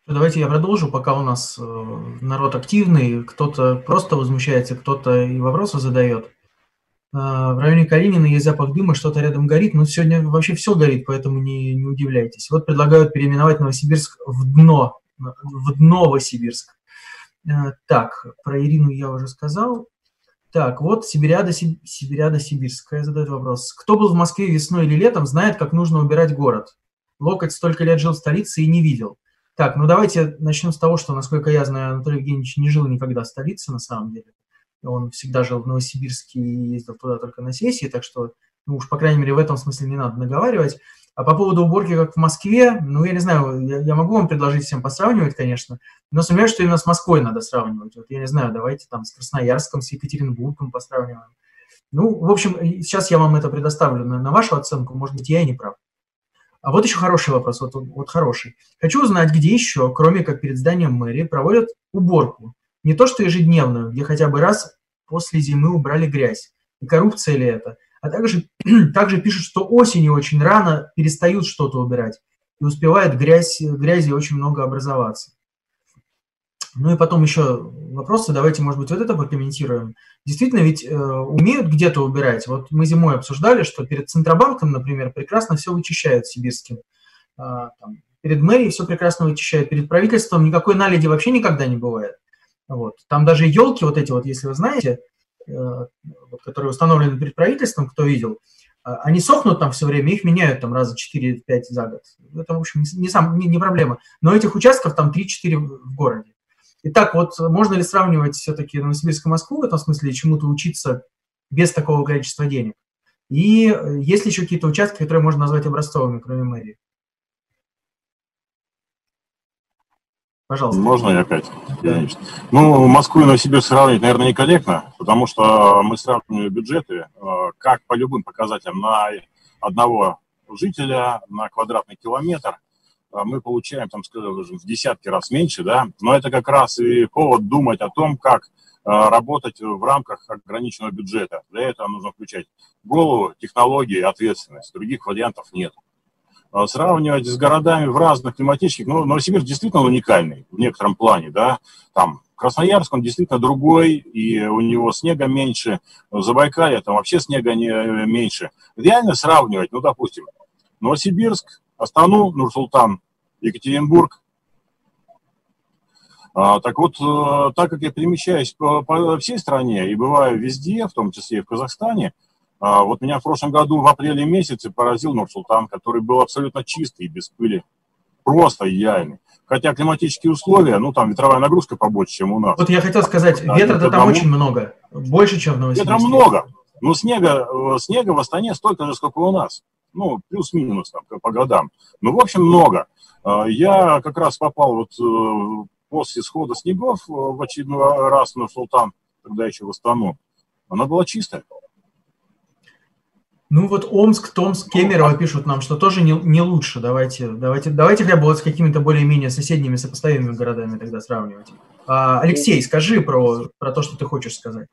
Давайте я продолжу, пока у нас э, народ активный, кто-то просто возмущается, кто-то и вопросы задает. в районе Калинина есть запах дыма, что-то рядом горит. Но сегодня вообще все горит, поэтому не, не удивляйтесь. Вот предлагают переименовать Новосибирск в дно, в Новосибирск. Так, про Ирину я уже сказал. Так, вот Сибиряда, Сибиряда Сибирская задает вопрос. Кто был в Москве весной или летом, знает, как нужно убирать город. Локоть столько лет жил в столице и не видел. Так, ну давайте начнем с того, что, насколько я знаю, Анатолий Евгеньевич не жил никогда в столице, на самом деле. Он всегда жил в Новосибирске и ездил туда только на сессии, так что, ну уж, по крайней мере, в этом смысле не надо наговаривать. А по поводу уборки, как в Москве, ну, я не знаю, я, я могу вам предложить всем посравнивать, конечно, но сомневаюсь, что именно с Москвой надо сравнивать. Вот я не знаю, давайте там с Красноярском, с Екатеринбургом посравниваем. Ну, в общем, сейчас я вам это предоставлю на, на вашу оценку, может быть, я и не прав. А вот еще хороший вопрос, вот, вот хороший. Хочу узнать, где еще, кроме как перед зданием мэрии, проводят уборку. Не то что ежедневную, где хотя бы раз после зимы убрали грязь. И коррупция ли это? а также, также пишут, что осенью очень рано перестают что-то убирать и успевает грязь, грязи очень много образоваться. Ну и потом еще вопросы, давайте, может быть, вот это прокомментируем. Действительно, ведь э, умеют где-то убирать. Вот мы зимой обсуждали, что перед Центробанком, например, прекрасно все вычищают сибирским. А, там, перед мэрией все прекрасно вычищают. Перед правительством никакой наледи вообще никогда не бывает. Вот. Там даже елки вот эти вот, если вы знаете, Э, которые установлены перед правительством, кто видел, а, они сохнут там все время, их меняют там раза 4-5 за год. Это, в общем, не, сам, не, не проблема. Но этих участков там 3-4 в городе. Итак, вот можно ли сравнивать все-таки Новосибирск и Москву в этом смысле, чему-то учиться без такого количества денег? И э, есть ли еще какие-то участки, которые можно назвать образцовыми, кроме мэрии? Пожалуйста. Можно я опять? Конечно. Ну, Москву и Новосибирск сравнивать, наверное, некорректно, потому что мы сравниваем бюджеты э, как по любым показателям на одного жителя на квадратный километр мы получаем, там, скажем, в десятки раз меньше, да, но это как раз и повод думать о том, как э, работать в рамках ограниченного бюджета. Для этого нужно включать голову, технологии, ответственность. Других вариантов нет. А, сравнивать с городами в разных климатических, ну, Новосибирск действительно уникальный в некотором плане, да, там Красноярск, он действительно другой, и у него снега меньше, в Забайкалье там вообще снега не меньше. Реально сравнивать, ну, допустим, Новосибирск, Астану, Нур-Султан, Екатеринбург. А, так вот, э, так как я перемещаюсь по, по всей стране и бываю везде, в том числе и в Казахстане, а, вот меня в прошлом году в апреле месяце поразил Нур-Султан, который был абсолютно чистый, без пыли, просто идеальный. Хотя климатические условия, ну там ветровая нагрузка побольше, чем у нас. Вот я хотел сказать, ветра-то там очень много, больше, чем в Новосибирске. Ветра много, но снега, э, снега в Астане столько же, сколько у нас. Ну, плюс-минус там по годам. Ну, в общем, много. А, я как раз попал вот э, после схода снегов э, в очередной раз в Нур-Султан, когда еще в Астану. Она была чистая. Ну вот Омск, Томск, Кемерово пишут нам, что тоже не, не лучше. Давайте, давайте, давайте хотя бы вот с какими-то более-менее соседними сопоставимыми городами тогда сравнивать. А, Алексей, скажи про, про то, что ты хочешь сказать.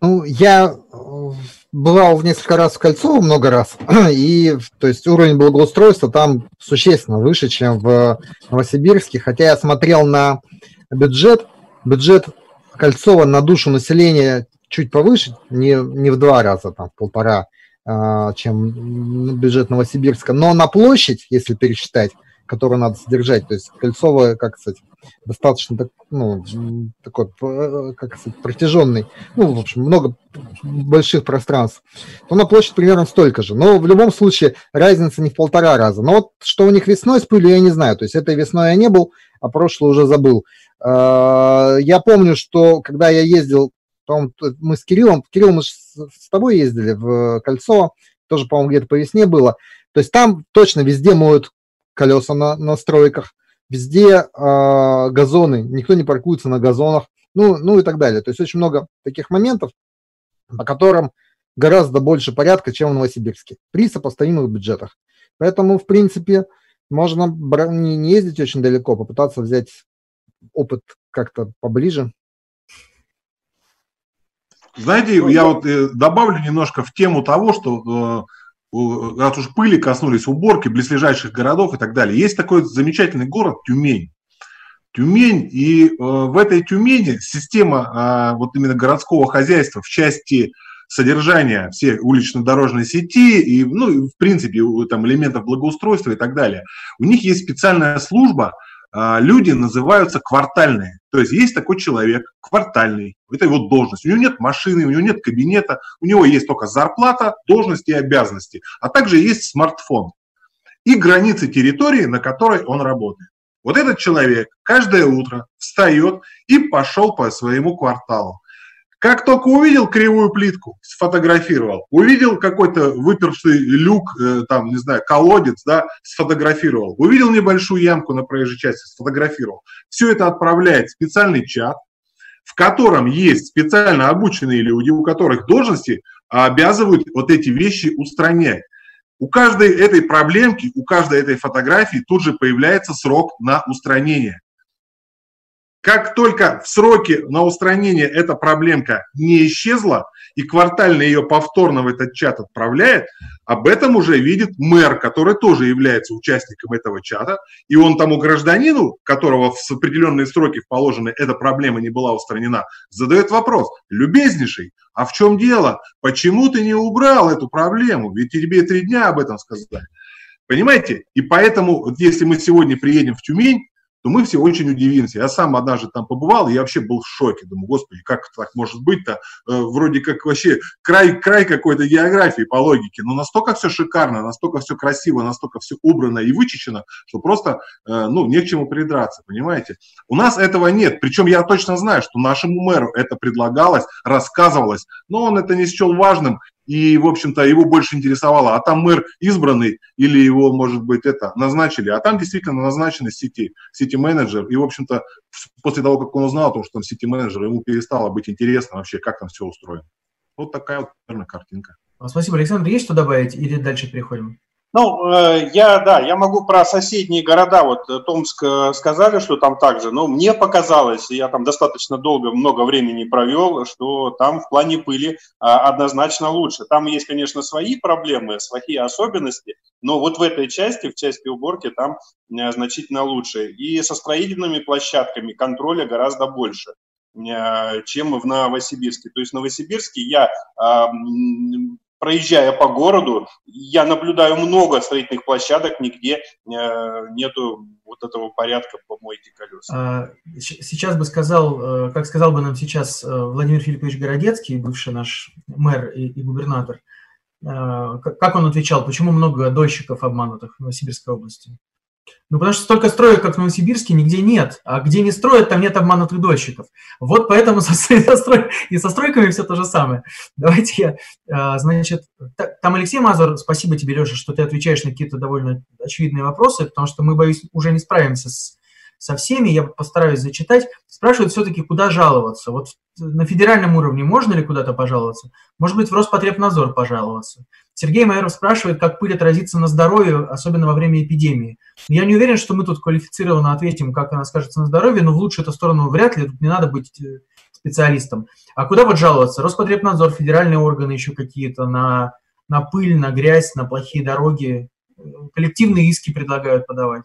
Ну, я э, бывал в несколько раз в Кольцово, много раз, и то есть уровень благоустройства там существенно выше, чем в Новосибирске, хотя я смотрел на бюджет, бюджет Кольцова на душу населения чуть повыше, не, не в два раза, там, в полтора, а, чем бюджет Новосибирска, но на площадь, если пересчитать, которую надо содержать, то есть Кольцово, как сказать, достаточно ну, такой, как сказать, протяженный, ну, в общем, много больших пространств, то на площадь примерно столько же. Но в любом случае разница не в полтора раза. Но вот что у них весной с пылью, я не знаю. То есть этой весной я не был, а прошлый уже забыл. А, я помню, что когда я ездил мы с Кириллом, Кирилл, мы с тобой ездили в Кольцо, тоже, по-моему, где-то по весне было. То есть там точно везде моют колеса на, на стройках, везде э, газоны, никто не паркуется на газонах, ну, ну и так далее. То есть очень много таких моментов, по которым гораздо больше порядка, чем в Новосибирске, при сопоставимых бюджетах. Поэтому, в принципе, можно не ездить очень далеко, попытаться взять опыт как-то поближе. Знаете, я вот э, добавлю немножко в тему того, что э, раз уж пыли коснулись уборки близлежащих городов и так далее. Есть такой замечательный город Тюмень. Тюмень, и э, в этой Тюмени система вот именно городского хозяйства в части содержания всей улично-дорожной сети и, ну, в принципе, там, элементов благоустройства и так далее. У них есть специальная служба, люди называются квартальные. То есть есть такой человек, квартальный, это его должность. У него нет машины, у него нет кабинета, у него есть только зарплата, должность и обязанности, а также есть смартфон и границы территории, на которой он работает. Вот этот человек каждое утро встает и пошел по своему кварталу. Как только увидел кривую плитку, сфотографировал. Увидел какой-то выперший люк, э, там, не знаю, колодец, да, сфотографировал. Увидел небольшую ямку на проезжей части, сфотографировал. Все это отправляет в специальный чат, в котором есть специально обученные люди, у которых должности обязывают вот эти вещи устранять. У каждой этой проблемки, у каждой этой фотографии тут же появляется срок на устранение. Как только в сроке на устранение эта проблемка не исчезла, и квартально ее повторно в этот чат отправляет, об этом уже видит мэр, который тоже является участником этого чата, и он тому гражданину, которого в определенные сроки положены эта проблема не была устранена, задает вопрос, любезнейший, а в чем дело? Почему ты не убрал эту проблему? Ведь тебе три дня об этом сказали. Понимаете? И поэтому, вот если мы сегодня приедем в Тюмень, то мы все очень удивимся. Я сам однажды там побывал, и я вообще был в шоке. Думаю, господи, как так может быть-то? Э, вроде как вообще край, край какой-то географии по логике. Но настолько все шикарно, настолько все красиво, настолько все убрано и вычищено, что просто, э, ну, не к чему придраться, понимаете? У нас этого нет. Причем я точно знаю, что нашему мэру это предлагалось, рассказывалось, но он это не счел важным и, в общем-то, его больше интересовало, а там мэр избранный или его, может быть, это назначили, а там действительно назначенный сети, сети-менеджер, и, в общем-то, после того, как он узнал о том, что там сети-менеджер, ему перестало быть интересно вообще, как там все устроено. Вот такая вот, наверное, картинка. Спасибо, Александр. Есть что добавить или дальше переходим? Ну, э, я, да, я могу про соседние города, вот э, Томск э, сказали, что там также, но мне показалось, я там достаточно долго, много времени провел, что там в плане пыли а, однозначно лучше. Там есть, конечно, свои проблемы, свои особенности, но вот в этой части, в части уборки, там значительно лучше. И со строительными площадками контроля гораздо больше чем в Новосибирске. То есть в Новосибирске я проезжая по городу, я наблюдаю много строительных площадок, нигде э, нету вот этого порядка помойки колес. А, сейчас бы сказал, э, как сказал бы нам сейчас э, Владимир Филиппович Городецкий, бывший наш мэр и, и губернатор, как он отвечал, почему много дольщиков обманутых в Новосибирской области? Ну, потому что столько строек, как в Новосибирске, нигде нет. А где не строят, там нет обманутых дольщиков. Вот поэтому со, со строй, и со стройками все то же самое. Давайте я, а, значит, там Алексей Мазур, спасибо тебе, Леша, что ты отвечаешь на какие-то довольно очевидные вопросы, потому что мы, боюсь, уже не справимся с, со всеми, я постараюсь зачитать. Спрашивают все-таки, куда жаловаться. Вот на федеральном уровне можно ли куда-то пожаловаться? Может быть, в Роспотребнадзор пожаловаться? Сергей Майоров спрашивает, как пыль отразится на здоровье, особенно во время эпидемии. Я не уверен, что мы тут квалифицированно ответим, как она скажется на здоровье, но в лучшую эту сторону вряд ли, тут не надо быть э, специалистом. А куда вот жаловаться? Роспотребнадзор, федеральные органы еще какие-то на, на пыль, на грязь, на плохие дороги. Коллективные иски предлагают подавать.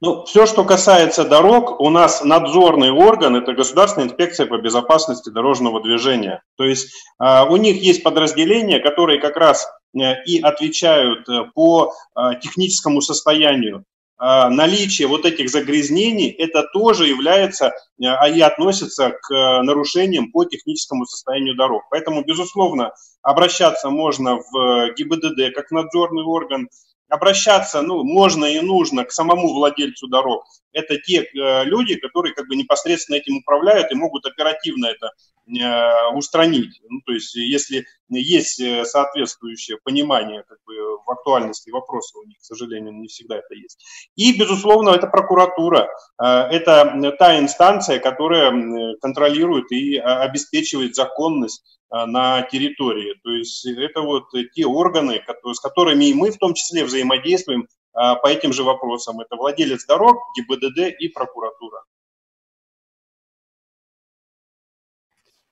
Ну, все, что касается дорог, у нас надзорный орган – это Государственная инспекция по безопасности дорожного движения. То есть э, у них есть подразделения, которые как раз и отвечают э, по э, техническому состоянию. Э, наличие вот этих загрязнений – это тоже является э, и относится к э, нарушениям по техническому состоянию дорог. Поэтому, безусловно, обращаться можно в ГИБДД как надзорный орган, обращаться, ну, можно и нужно к самому владельцу дорог. Это те э, люди, которые как бы непосредственно этим управляют и могут оперативно это э, устранить. Ну, то есть, если есть э, соответствующее понимание как бы, в актуальности вопроса, у них, к сожалению, не всегда это есть. И, безусловно, это прокуратура. Это та инстанция, которая контролирует и а, обеспечивает законность на территории. То есть это вот те органы, с которыми и мы в том числе взаимодействуем по этим же вопросам. Это владелец дорог, ГИБДД и прокуратура.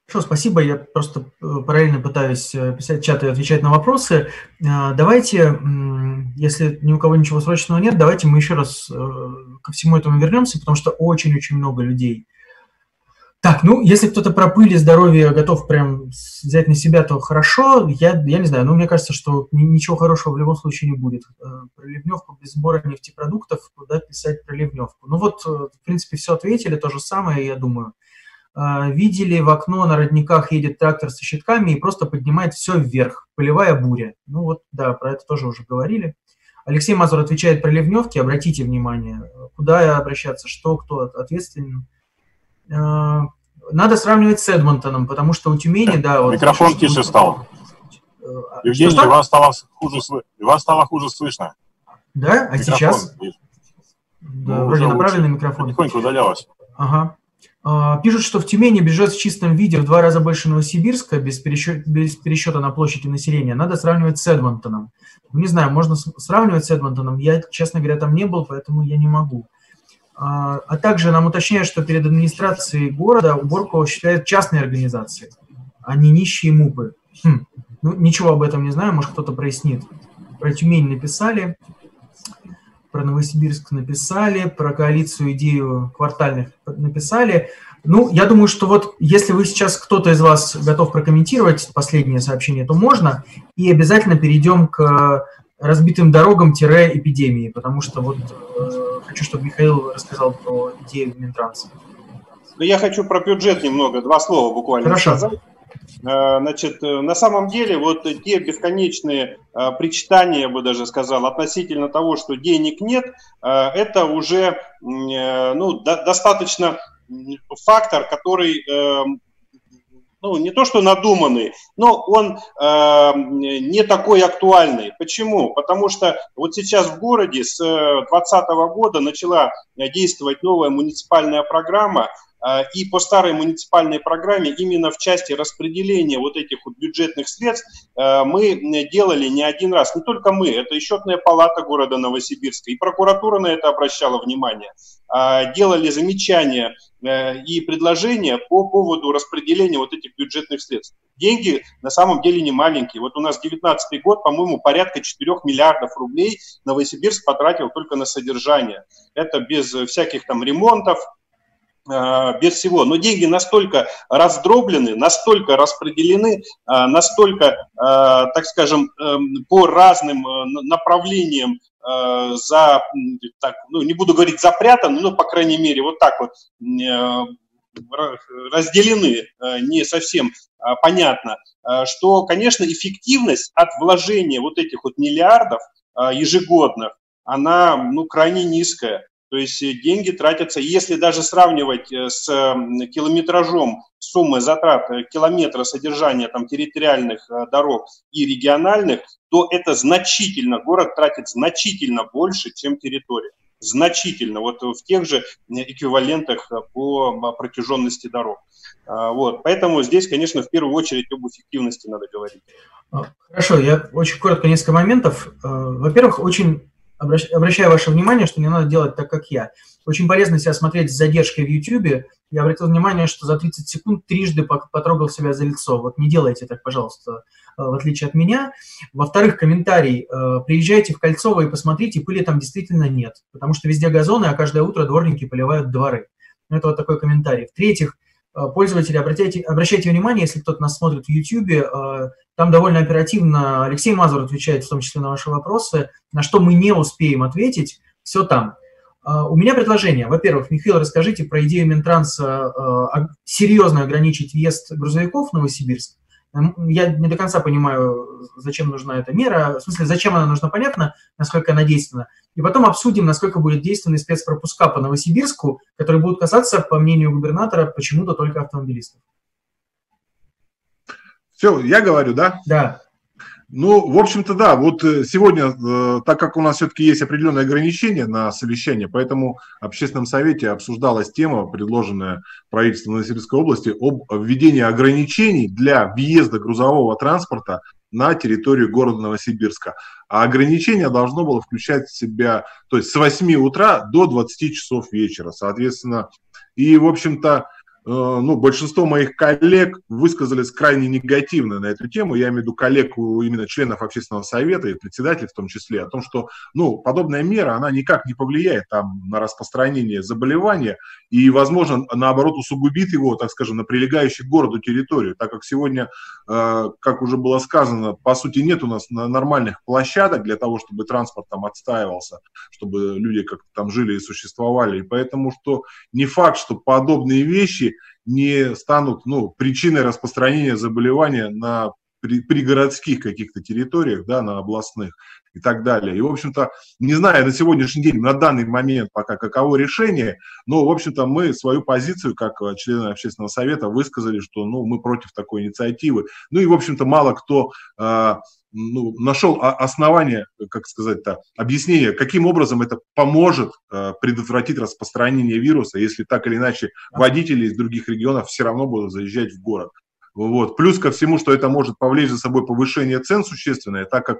Хорошо, спасибо. Я просто э, параллельно пытаюсь писать чат и отвечать на вопросы. Давайте, если ни у кого ничего срочного нет, давайте мы еще раз ко всему этому вернемся, потому что очень-очень много людей Так, ну, если кто-то про пыль и здоровье готов прям взять на себя, то хорошо. Я, я не знаю, но мне кажется, что ничего хорошего в любом случае не будет. Э, про ливневку без сбора нефтепродуктов, куда писать про ливневку. Ну вот, э, в принципе, все ответили, то же самое, я думаю. Э, видели, в окно на родниках едет трактор со щитками и просто поднимает все вверх, пылевая буря. Ну вот, да, про это тоже уже говорили. Алексей Мазур отвечает про ливневки, обратите внимание, куда обращаться, что, кто ответственен надо сравнивать с Эдмонтоном, потому что у Тюмени, да... Вот, Микрофон тише стал. Э, Евгений, что, вас стало, хуже, вас стало хуже слышно. Да? А микрофон, сейчас? Да, ну, вроде на правильный микрофон. Потихоньку удалялось. Ага. А, пишут, что в Тюмени бюджет в чистом виде в два раза больше Новосибирска, без пересчета, без пересчета на площадь и население. Надо сравнивать с Эдмонтоном. Ну, не знаю, можно сравнивать с Эдмонтоном. Я, честно говоря, там не был, поэтому я не могу. А, а также нам уточняют, что перед администрацией города уборку осуществляют частные организации, а не нищие мупы. Хм. Ну, ничего об этом не знаю, может кто-то прояснит. Про Тюмень написали, про Новосибирск написали, про коалицию идею квартальных написали. Ну, я думаю, что вот если вы сейчас, кто-то из вас готов прокомментировать последнее сообщение, то можно, и обязательно перейдем к разбитым дорогам-эпидемии, потому что вот э, хочу, чтобы Михаил рассказал про идею Минтранса. Ну, я хочу про бюджет немного, два слова буквально Хорошо. сказать. Э, значит, э, на самом деле, вот те бесконечные э, причитания, я бы даже сказал, относительно того, что денег нет, это уже ну, достаточно фактор, который ну, не то что надуманный, но он э, не такой актуальный. Почему? Потому что вот сейчас в городе с 2020 года начала действовать новая муниципальная программа, а, и по старой муниципальной программе именно в части распределения вот этих вот бюджетных средств а, мы делали не один раз. Не только мы, это и счетная палата города Новосибирска, и прокуратура на это обращала внимание. А, делали замечания и предложения по поводу распределения вот этих бюджетных средств. Деньги на самом деле не маленькие. Вот у нас 19 год, по-моему, порядка 4 миллиардов рублей Новосибирск потратил только на содержание. Это без всяких там ремонтов, Э, без всего. Но деньги настолько раздроблены, настолько распределены, э, настолько, э, так скажем, эм, по разным направлениям за, так, ну, не буду говорить запрятаны, но, по крайней мере, вот так вот разделены не совсем понятно, что, конечно, эффективность от вложения вот этих вот миллиардов ежегодных, она ну, крайне низкая. То есть э, деньги тратятся, если даже сравнивать э, с километражом суммы затрат э, километра содержания там, территориальных дорог и региональных, то это значительно, город тратит значительно больше, чем территория. Значительно, вот в тех же эквивалентах по протяженности дорог. А, вот. Поэтому здесь, конечно, в первую очередь об эффективности надо говорить. А, хорошо, я очень коротко несколько моментов. Во-первых, очень обращаю ваше внимание, что не надо делать так, как я. Очень полезно себя смотреть с задержкой в YouTube. Я обратил внимание, что за 30 секунд трижды потрогал себя за лицо. Вот не делайте так, пожалуйста, э, в отличие от меня. Во-вторых, комментарий. Э, приезжайте в Кольцово и посмотрите, пыли там действительно нет. Потому что везде газоны, а каждое утро дворники поливают дворы. Это вот такой комментарий. В-третьих, пользователи, обратите, обращайте внимание, если кто-то нас смотрит в YouTube, э, там довольно оперативно Алексей Мазур отвечает в том числе на ваши вопросы, на что мы не успеем ответить, все там. Э, у меня предложение. Во-первых, Михаил, расскажите про идею Минтранса серьезно ограничить въезд грузовиков в Новосибирск. Я не до конца понимаю, зачем нужна эта мера. В смысле, зачем она нужна, понятно, насколько она действенна. И потом обсудим, насколько будет действенны спецпропуска по Новосибирску, которые будут касаться, по мнению губернатора, почему-то только автомобилистов. Все, я говорю, да? Да. Ну, в общем-то, да. Вот э, сегодня, э, так как у нас все-таки есть определенные ограничения на совещание, поэтому в общественном совете обсуждалась тема, предложенная правительством Новосибирской области, об введении ограничений для въезда грузового транспорта на территорию города Новосибирска. А ограничение должно было включать в себя, то есть с 8 утра до 20 часов вечера, соответственно. И, в общем-то, ну, большинство моих коллег высказались крайне негативно на эту тему, я имею в виду коллег именно членов общественного совета и председателей в том числе, о том, что, ну, подобная мера, она никак не повлияет там на распространение заболевания, и, возможно, наоборот, усугубит его, так скажем, на прилегающей к городу территорию, так как сегодня, э, как уже было сказано, по сути, нет у нас нормальных площадок для того, чтобы транспорт там отстаивался, чтобы люди как-то там жили и существовали. И поэтому что не факт, что подобные вещи не станут ну, причиной распространения заболевания на при, пригородских каких-то территориях, да, на областных и так далее. И, в общем-то, не знаю на сегодняшний день, на данный момент пока каково решение, но, в общем-то, мы свою позицию, как члены общественного совета, высказали, что, ну, мы против такой инициативы. Ну и, в общем-то, мало кто э, ну, нашел основание, как сказать-то, объяснение, каким образом это поможет э, предотвратить распространение вируса, если так или иначе водители из других регионов все равно будут заезжать в город. Вот. Плюс ко всему, что это может повлечь за собой повышение цен существенное, так как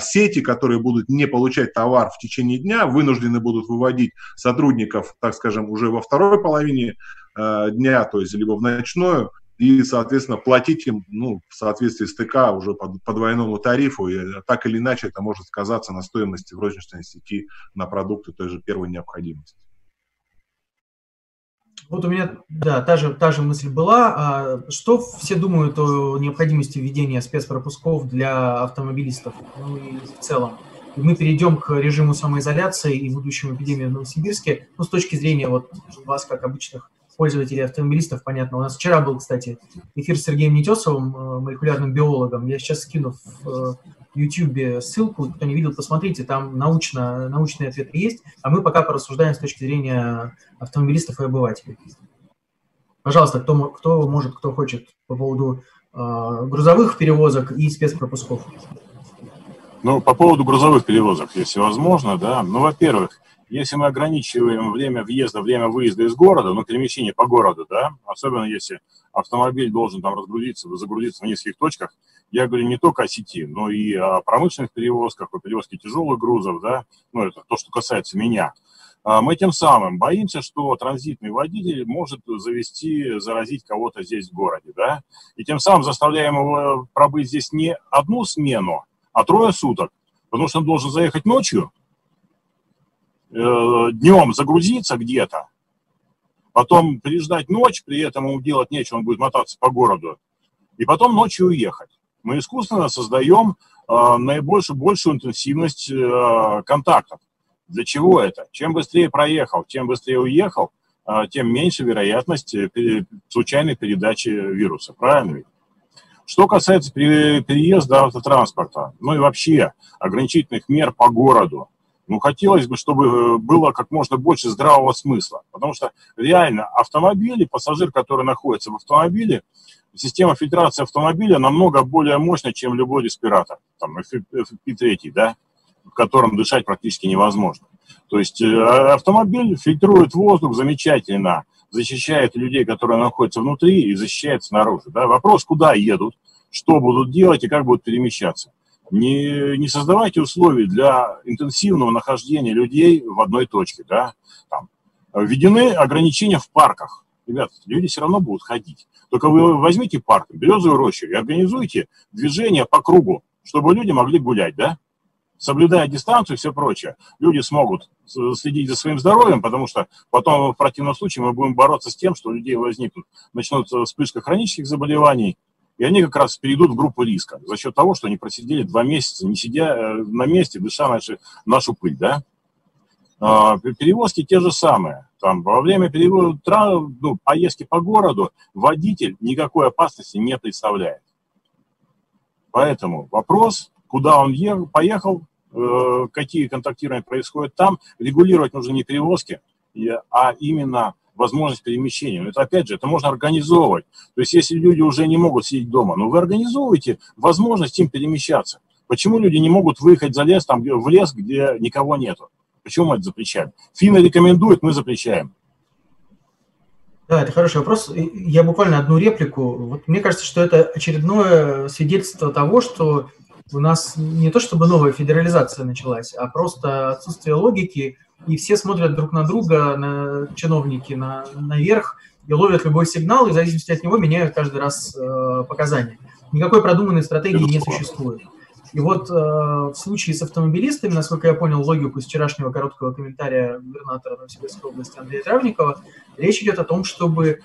сети, которые будут не получать товар в течение дня, вынуждены будут выводить сотрудников, так скажем, уже во второй половине а, дня, то есть либо в ночную, и, соответственно, платить им ну, в соответствии с ТК уже по, по двойному тарифу, и так или иначе это может сказаться на стоимости розничной сети на продукты той же первой необходимости. Вот у меня, да, та же, та же мысль была. А что все думают о необходимости введения спецпропусков для автомобилистов, ну и в целом? Мы перейдем к режиму самоизоляции и будущему эпидемии в Новосибирске. Ну, с точки зрения вот вас, как обычных пользователей автомобилистов, понятно. У нас вчера был, кстати, эфир с Сергеем Нетесовым, э, молекулярным биологом. Я сейчас скину в э, YouTube ссылку, кто не видел, посмотрите, там научно, научные ответы есть, а мы пока порассуждаем с точки зрения автомобилистов и обывателей. Пожалуйста, кто, кто может, кто хочет по поводу э, грузовых перевозок и спецпропусков. Ну, по поводу грузовых перевозок, если возможно, да. Ну, во-первых, если мы ограничиваем время въезда, время выезда из города, ну, перемещение по городу, да, особенно если автомобиль должен там разгрузиться, загрузиться в нескольких точках, я говорю не только о сети, но и о промышленных перевозках, о перевозке тяжелых грузов, да, ну, это то, что касается меня. А мы тем самым боимся, что транзитный водитель может завести, заразить кого-то здесь в городе, да, и тем самым заставляем его пробыть здесь не одну смену, а трое суток, потому что он должен заехать ночью, Э, днем загрузиться где-то, потом переждать ночь, при этом ему делать нечего, он будет мотаться по городу, и потом ночью уехать. Мы искусственно создаем э, наибольшую, большую интенсивность э, контактов. Для чего это? Чем быстрее проехал, чем быстрее уехал, э, тем меньше вероятность э, случайной передачи вируса. Правильно ведь? Что касается переезда автотранспорта, ну и вообще ограничительных мер по городу, ну, хотелось бы, чтобы э, было как можно больше здравого смысла, потому что реально автомобили, пассажир, который находится в автомобиле, система фильтрации автомобиля намного более мощная, чем любой респиратор, там, FP3, да, в котором дышать практически невозможно. То есть э, автомобиль фильтрует воздух замечательно, защищает людей, которые находятся внутри, и защищает снаружи. Да. Вопрос, куда едут, что будут делать и как будут перемещаться. Не, не создавайте условий для интенсивного нахождения людей в одной точке. Да? Там, введены ограничения в парках. Ребята, люди все равно будут ходить. Только вы возьмите парк, березовую рощу и организуйте движение по кругу, чтобы люди могли гулять, да? Соблюдая дистанцию и все прочее, люди смогут следить за своим здоровьем, потому что потом в противном случае мы будем бороться с тем, что у людей возникнут, начнутся вспышка хронических заболеваний, и они как раз перейдут в группу риска за счет того, что они просидели два месяца, не сидя э, на месте, дыша наши, нашу пыль, да. А, перевозки те же самые. Там, во время перевоза, ну, поездки по городу водитель никакой опасности не представляет. Поэтому вопрос, куда он ехал, поехал, э, какие контактирования происходят там, регулировать нужно не перевозки, а именно возможность перемещения. Это, опять же, это можно организовывать. То есть, если люди уже не могут сидеть дома, ну, вы организовываете возможность им перемещаться. Почему люди не могут выехать за лес, там, в лес, где никого нету? Почему мы это запрещаем? Финны рекомендуют, мы запрещаем. Да, это хороший вопрос. Я буквально одну реплику. Вот мне кажется, что это очередное свидетельство того, что у нас не то чтобы новая федерализация началась, а просто отсутствие логики – и все смотрят друг на друга, на чиновники на, наверх, и ловят любой сигнал, и в зависимости от него меняют каждый раз э, показания. Никакой продуманной стратегии не существует. И вот э, в случае с автомобилистами, насколько я понял логику из вчерашнего короткого комментария губернатора Новосибирской области Андрея Травникова, речь идет о том, чтобы,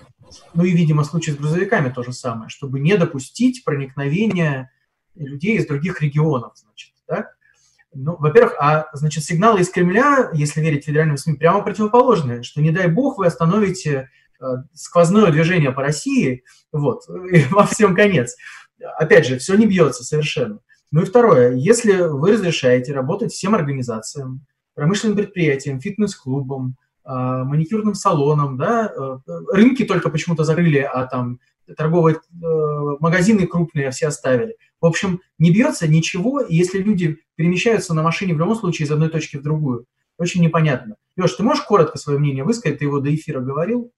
ну и, видимо, в случае с грузовиками то же самое, чтобы не допустить проникновения людей из других регионов, значит, да? Ну, во-первых, а, значит, сигналы из Кремля, если верить федеральным СМИ, прямо противоположные, что, не дай бог, вы остановите э, сквозное движение по России, вот, и во всем конец. Опять же, все не бьется совершенно. Ну и второе, если вы разрешаете работать всем организациям, промышленным предприятиям, фитнес-клубам, а, маникюрным салонам, да, э, рынки только почему-то закрыли, а там торговые э, магазины крупные все оставили. В общем, не бьется ничего, и если люди перемещаются на машине в любом случае из одной точки в другую, очень непонятно. Леш, ты можешь коротко свое мнение высказать? Ты его до эфира говорил?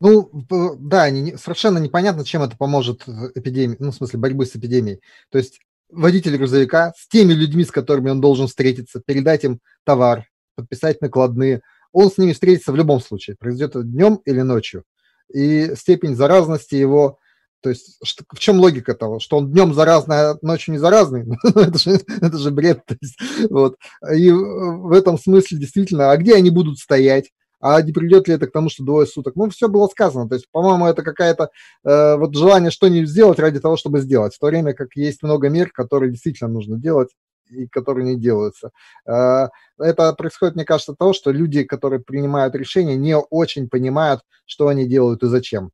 Ну, да, не, совершенно непонятно, чем это поможет эпидемии, ну, в смысле, борьбы с эпидемией. То есть водитель грузовика с теми людьми, с которыми он должен встретиться, передать им товар, подписать накладные, он с ними встретится в любом случае, произойдет это днем или ночью. И степень заразности его, то есть что, в чем логика того, что он днем заразный, а ночью не заразный? Ну, это, же, это же бред. То есть, вот. И в этом смысле действительно, а где они будут стоять? А не придет ли это к тому, что двое суток? Ну, все было сказано. То есть, по-моему, это какая-то э, вот желание что-нибудь сделать ради того, чтобы сделать. В то время как есть много мер, которые действительно нужно делать и которые не делаются. Э, это происходит, мне кажется, от того, что люди, которые принимают решения, не очень понимают, что они делают и зачем.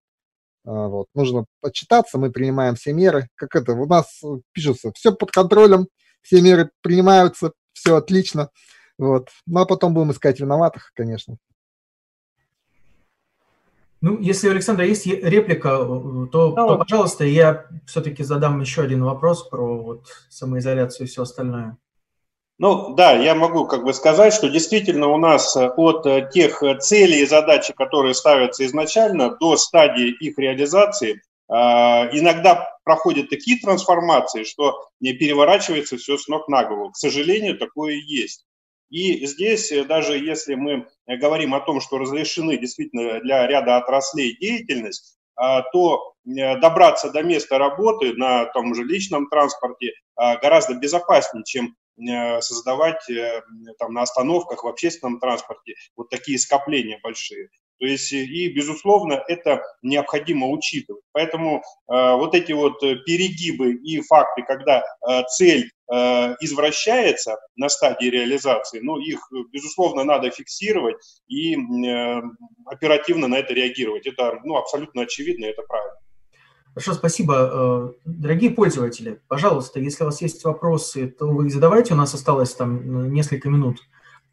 Э, вот. Нужно отчитаться, мы принимаем все меры. Как это, у нас пишется, все под контролем, все меры принимаются, все отлично. Вот. Ну, а потом будем искать виноватых, конечно. Ну, если у Александра есть реплика, э, то, ну, то пожалуйста, я все-таки задам еще один вопрос про вот самоизоляцию и все остальное. Ну да, я могу как бы сказать, что действительно у нас э, от э, тех целей и задач, которые ставятся изначально, до стадии их реализации, иногда проходят такие трансформации, что не переворачивается все с ног на голову. К сожалению, такое есть. И здесь, э, даже если мы э, говорим о том, что разрешены действительно для ряда отраслей деятельность, а, то э, добраться до места работы на том же личном транспорте а, гораздо безопаснее, чем создавать там, на остановках в общественном транспорте вот такие скопления большие. То есть и, безусловно, это необходимо учитывать. Поэтому э, вот эти вот перегибы и факты, когда э, цель извращается на стадии реализации, ну, их, безусловно, надо фиксировать и э, оперативно на это реагировать. Это ну, абсолютно очевидно, это правильно. Хорошо, спасибо. Э, дорогие пользователи, пожалуйста, если у вас есть вопросы, то вы их задавайте. У нас осталось там несколько минут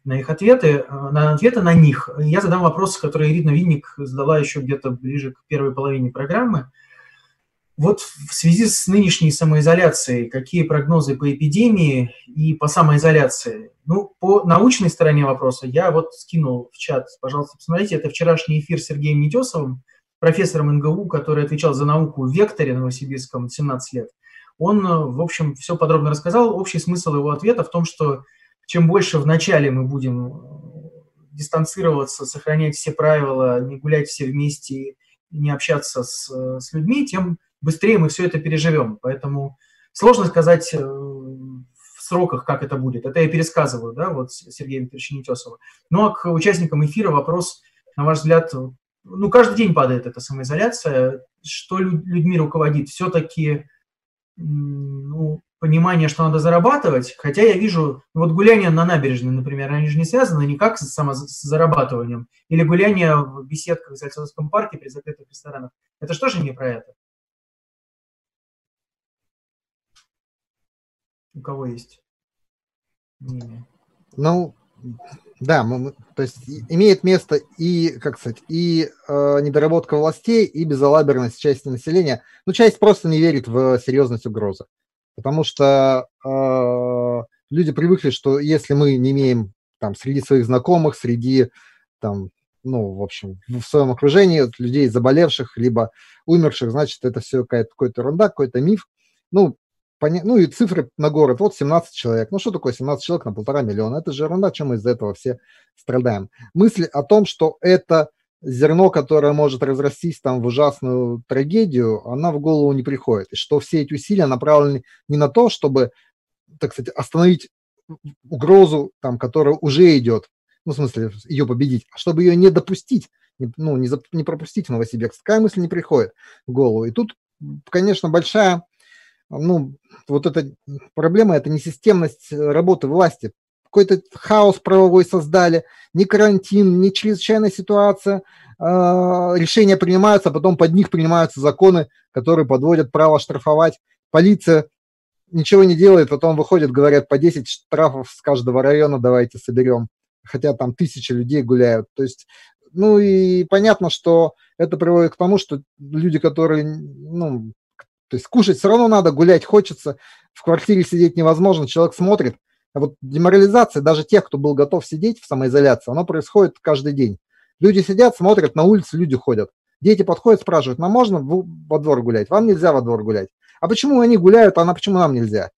на их ответы, э, на ответы на них. Я задам вопросы, которые Ирина Винник задала еще где-то ближе к первой половине программы. Вот в связи с нынешней самоизоляцией, какие прогнозы по эпидемии и по самоизоляции? Ну, по научной стороне вопроса я вот скинул в чат, пожалуйста, посмотрите, это вчерашний эфир с Сергеем Нетесовым, профессором НГУ, который отвечал за науку в Векторе Новосибирском 17 лет. Он, э, в общем, все подробно рассказал. Общий смысл его ответа в том, что чем больше вначале мы будем э, дистанцироваться, сохранять все правила, не гулять все вместе, не общаться с, с людьми, тем быстрее мы все это переживем. Поэтому сложно сказать э, в сроках, как это будет. Это я пересказываю, да, вот Сергея Викторовича Нетесова. Ну, а к участникам эфира вопрос, на ваш взгляд, ну, каждый день падает эта самоизоляция. Что людьми руководит? Все-таки ну, понимание, что надо зарабатывать, хотя я вижу, вот гуляние на набережной, например, они же не связаны никак с самозарабатыванием, или гуляние в беседках в Зальцовском парке при закрытых ресторанах. Это что же не про это? У кого есть мнение? Ну, да, мы, то есть имеет место и, как сказать, и э, недоработка властей, и безалаберность части населения. Ну, часть просто не верит в серьезность угрозы. Потому что э, люди привыкли, что если мы не имеем там среди своих знакомых, среди там, ну, в общем, в своем окружении людей заболевших, либо умерших, значит, это все какая-то какая-то ерунда, какой-то миф. Ну, поня... ну и цифры на город, вот 17 человек. Ну, что такое 17 человек на полтора миллиона? Это же ерунда, чем мы из-за этого все страдаем. Мысль о том, что это зерно, которое может разрастись там в ужасную трагедию, она в голову не приходит. И что все эти усилия направлены не на то, чтобы, так сказать, остановить угрозу, там, которая уже идет, ну, в смысле, ее победить, а чтобы ее не допустить, ну, не, зап, не пропустить в Новосибирск. Такая мысль не приходит в голову. И тут, конечно, большая, ну, вот эта проблема, это несистемность работы власти. Какой-то хаос правовой создали, не карантин, не чрезвычайная ситуация, э, решения принимаются, а потом под них принимаются законы, которые подводят право штрафовать. Полиция ничего не делает, потом выходят, говорят, по 10 штрафов с каждого района давайте соберем, хотя там тысячи людей гуляют. То есть, ну и понятно, что это приводит к тому, что люди, которые, ну, то есть кушать все равно надо, гулять хочется, в квартире сидеть невозможно, человек смотрит. А вот деморализация даже тех, кто был готов сидеть в самоизоляции, она происходит каждый день. Люди сидят, смотрят, на улице люди ходят. Дети подходят, спрашивают, нам можно во двор гулять? Вам нельзя во двор гулять а почему они гуляют, а почему нам нельзя?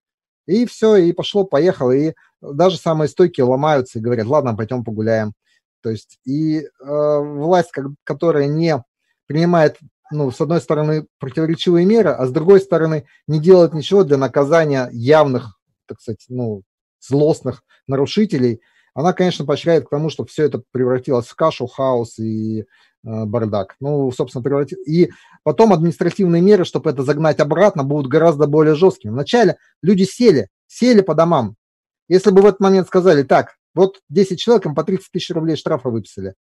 И все, и пошло, поехало, и даже самые стойкие ломаются и говорят, ладно, пойдем погуляем. То есть и э, власть, как, которая не принимает, ну, с одной стороны, противоречивые меры, а с другой стороны, не делает ничего для наказания явных, так сказать, ну, злостных нарушителей, она, конечно, поощряет к тому, чтобы все это превратилось в кашу, хаос и Э, бардак. Ну, собственно, превратил. И потом административные меры, чтобы это загнать обратно, будут гораздо более жесткими. Вначале люди сели, сели по домам. Если бы в этот момент сказали, так, вот 10 человек, им по 30 тысяч рублей штрафа выписали.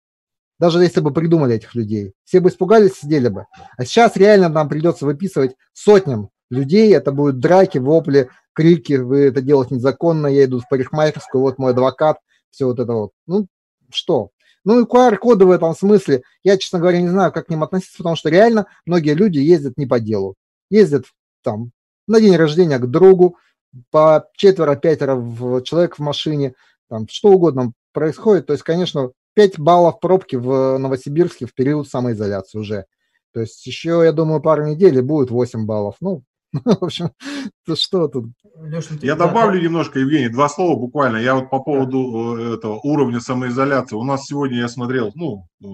Даже если бы придумали этих людей. Все бы испугались, сидели бы. А сейчас реально нам придется выписывать сотням людей. Это будут драки, вопли, крики. Вы это делаете незаконно, я иду в парикмахерскую, вот мой адвокат. Все вот это вот. Ну, что? Ну и QR-коды в этом смысле, я, честно говоря, не знаю, как к ним относиться, потому что реально многие люди ездят не по делу. Ездят там на день рождения к другу, по четверо-пятеро человек в машине, там что угодно происходит. То есть, конечно, 5 баллов пробки в Новосибирске в период самоизоляции уже. То есть еще, я думаю, пару недель и будет 8 баллов. Ну, В общем, что тут? Леша, я добавлю немножко, Евгений, два слова буквально. Я вот по поводу э, этого уровня самоизоляции. У нас сегодня я смотрел, ну, э,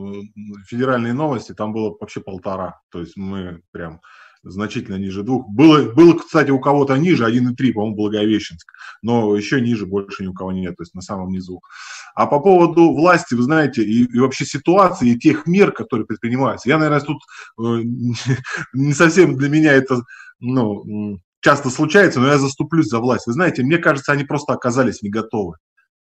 федеральные новости, там было вообще полтора. То есть мы прям значительно ниже двух. Было, было кстати, у кого-то ниже, 1,3, по-моему, Благовещенск, но еще ниже больше ни у кого нет, то есть на самом низу. А по поводу власти, вы знаете, и, и вообще ситуации, и тех мер, которые предпринимаются, я, наверное, тут э, не совсем для меня это ну, часто случается, но я заступлюсь за власть. Вы знаете, мне кажется, они просто оказались не готовы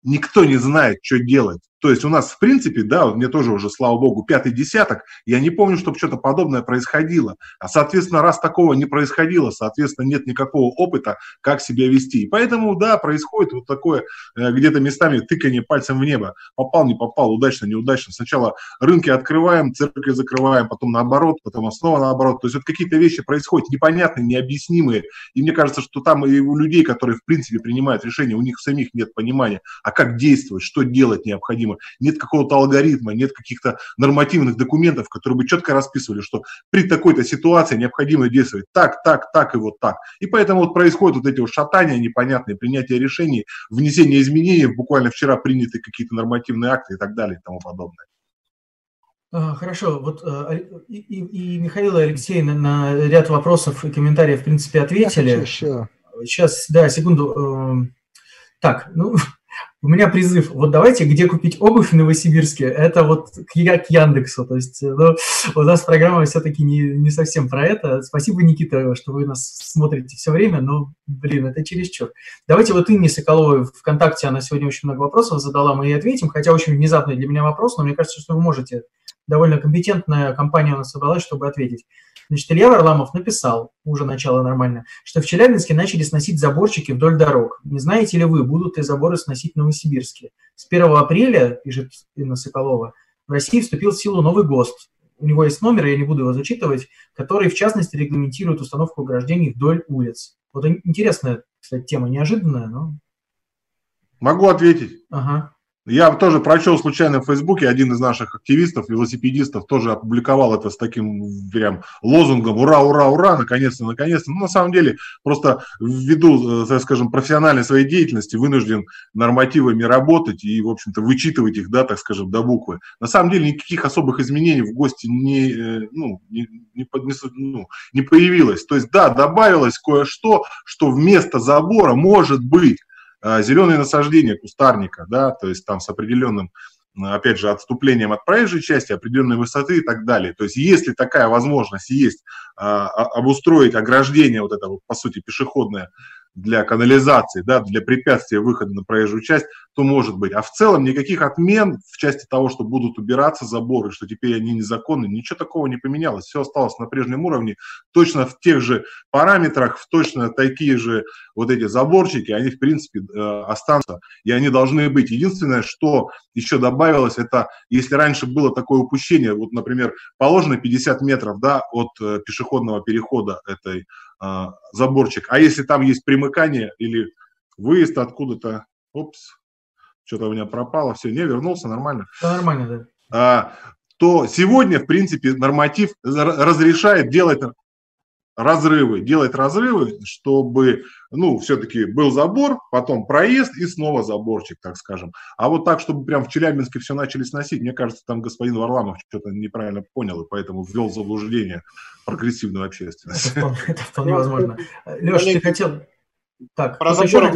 никто не знает, что делать. То есть у нас, в принципе, да, мне тоже уже, слава богу, пятый десяток, я не помню, чтобы что-то подобное происходило. А, соответственно, раз такого не происходило, соответственно, нет никакого опыта, как себя вести. И поэтому, да, происходит вот такое э, где-то местами тыкание пальцем в небо. Попал, не попал, удачно, неудачно. Сначала рынки открываем, церкви закрываем, потом наоборот, потом снова наоборот. То есть вот какие-то вещи происходят непонятные, необъяснимые. И мне кажется, что там и у людей, которые, в принципе, принимают решения, у них самих нет понимания, а как действовать, что делать необходимо. Нет какого-то алгоритма, нет каких-то нормативных документов, которые бы четко расписывали, что при такой-то ситуации необходимо действовать так, так, так и вот так. И поэтому вот происходят вот эти вот шатания непонятные, принятие решений, внесение изменений, буквально вчера приняты какие-то нормативные акты и так далее и тому подобное. А, хорошо, вот и, и, и Михаил и Алексей на, на ряд вопросов и комментариев, в принципе, ответили. Сейчас, да, секунду. Эм, так, ну, у меня призыв, вот давайте, где купить обувь в Новосибирске, это вот к, к Яндексу, то есть ну, у нас программа все-таки не, не совсем про это. Спасибо, Никита, что вы нас смотрите все время, но, блин, это чересчур. Давайте вот Инне Соколовой ВКонтакте, она сегодня очень много вопросов задала, мы ей ответим, хотя очень внезапный для меня вопрос, но мне кажется, что вы можете довольно компетентная компания у нас собралась, чтобы ответить. Значит, Илья Варламов написал, уже начало нормально, что в Челябинске начали сносить заборчики вдоль дорог. Не знаете ли вы, будут ли заборы сносить в Новосибирске? С 1 апреля, пишет Инна Соколова, в России вступил в силу новый ГОСТ. У него есть номер, я не буду его зачитывать, который, в частности, регламентирует установку ограждений вдоль улиц. Вот интересная, кстати, тема, неожиданная, но... Могу ответить. Ага. Я тоже прочел случайно в Фейсбуке, один из наших активистов, велосипедистов, тоже опубликовал это с таким прям лозунгом «Ура, ура, ура! Наконец-то, наконец-то!» Ну, на самом деле, просто ввиду, э, так скажем, профессиональной своей деятельности вынужден нормативами работать и, в общем-то, вычитывать их, да, так скажем, до буквы. На самом деле, никаких особых изменений в ГОСТе не, э, ну, не, не, ну, не появилось. То есть, да, добавилось кое-что, что вместо забора может быть зеленые насаждения кустарника, да, то есть там с определенным, опять же, отступлением от проезжей части, определенной высоты и так далее. То есть если такая возможность есть а, обустроить ограждение, вот это, по сути, пешеходное, для канализации, да, для препятствия выхода на проезжую часть, то может быть. А в целом никаких отмен в части того, что будут убираться заборы, что теперь они незаконны, ничего такого не поменялось. Все осталось на прежнем уровне, точно в тех же параметрах, в точно такие же вот эти заборчики, они в принципе э, останутся, и они должны быть. Единственное, что еще добавилось, это если раньше было такое упущение, вот, например, положено 50 метров да, от э, пешеходного перехода этой а, заборчик. А если там есть примыкание или выезд откуда-то, опс, что-то у меня пропало, все, не вернулся, нормально. Да, нормально, да. А, то сегодня, в принципе, норматив разрешает делать разрывы, делать разрывы, чтобы, ну, все-таки был забор, потом проезд и снова заборчик, так скажем. А вот так, чтобы прям в Челябинске все начали сносить, мне кажется, там господин Варламов что-то неправильно понял, и поэтому ввел заблуждение прогрессивную общественность. Это вполне, это вполне возможно. Леша, ты хотел... Так, Про забор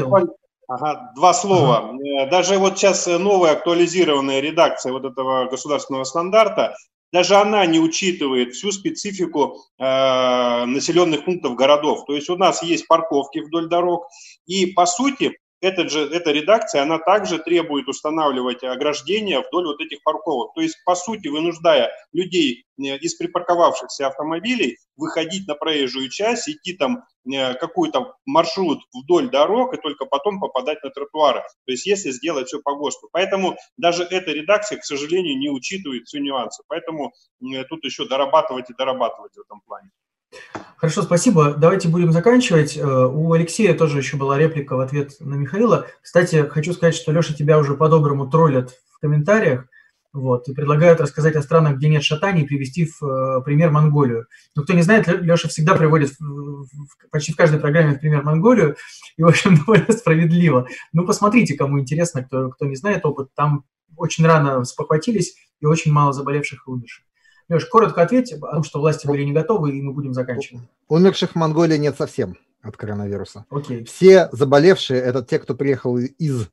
Ага, два слова. Ага. Даже вот сейчас новая актуализированная редакция вот этого государственного стандарта даже она не учитывает всю специфику э, населенных пунктов городов. То есть у нас есть парковки вдоль дорог, и по сути этот же, эта редакция, она также требует устанавливать ограждения вдоль вот этих парковок. То есть, по сути, вынуждая людей э, из припарковавшихся автомобилей выходить на проезжую часть, идти там э, какой-то маршрут вдоль дорог и только потом попадать на тротуары. То есть, если сделать все по ГОСТу. Поэтому даже эта редакция, к сожалению, не учитывает все нюансы. Поэтому э, тут еще дорабатывать и дорабатывать в этом плане. Хорошо, спасибо. Давайте будем заканчивать. Э, у Алексея тоже еще была реплика в ответ на Михаила. Кстати, хочу сказать, что Леша тебя уже по-доброму троллят в комментариях. Вот, и предлагают рассказать о странах, где нет шатаний, привести в э, пример Монголию. Но кто не знает, Леша всегда приводит в, в, почти в каждой программе в пример Монголию, и, в общем, довольно справедливо. Ну, посмотрите, кому интересно, кто, кто не знает опыт, там очень рано спохватились и очень мало заболевших и умерших. Леш, коротко ответь, потому что власти были не готовы, и мы будем заканчивать. Умерших в Монголии нет совсем от коронавируса. Окей. Все заболевшие – это те, кто приехал из,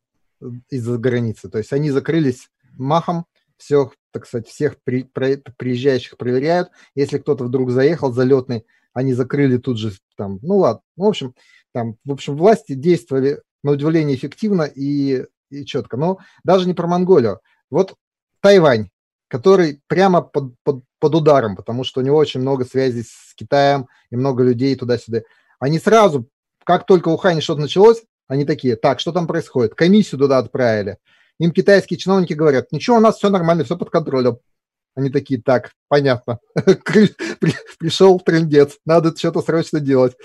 из-за границы. То есть они закрылись махом, все, так сказать, всех при, при, приезжающих проверяют. Если кто-то вдруг заехал залетный, они закрыли тут же там, ну ладно, в общем, там, в общем, власти действовали на удивление эффективно и, и четко. Но даже не про Монголию. Вот Тайвань, который прямо под, под, под ударом, потому что у него очень много связей с Китаем и много людей туда-сюда. Они сразу, как только в Ухане что-то началось, они такие, так, что там происходит? Комиссию туда отправили. Им китайские чиновники говорят, ничего, у нас все нормально, все под контролем. Они такие, так, понятно, пришел трендец, надо что-то срочно делать.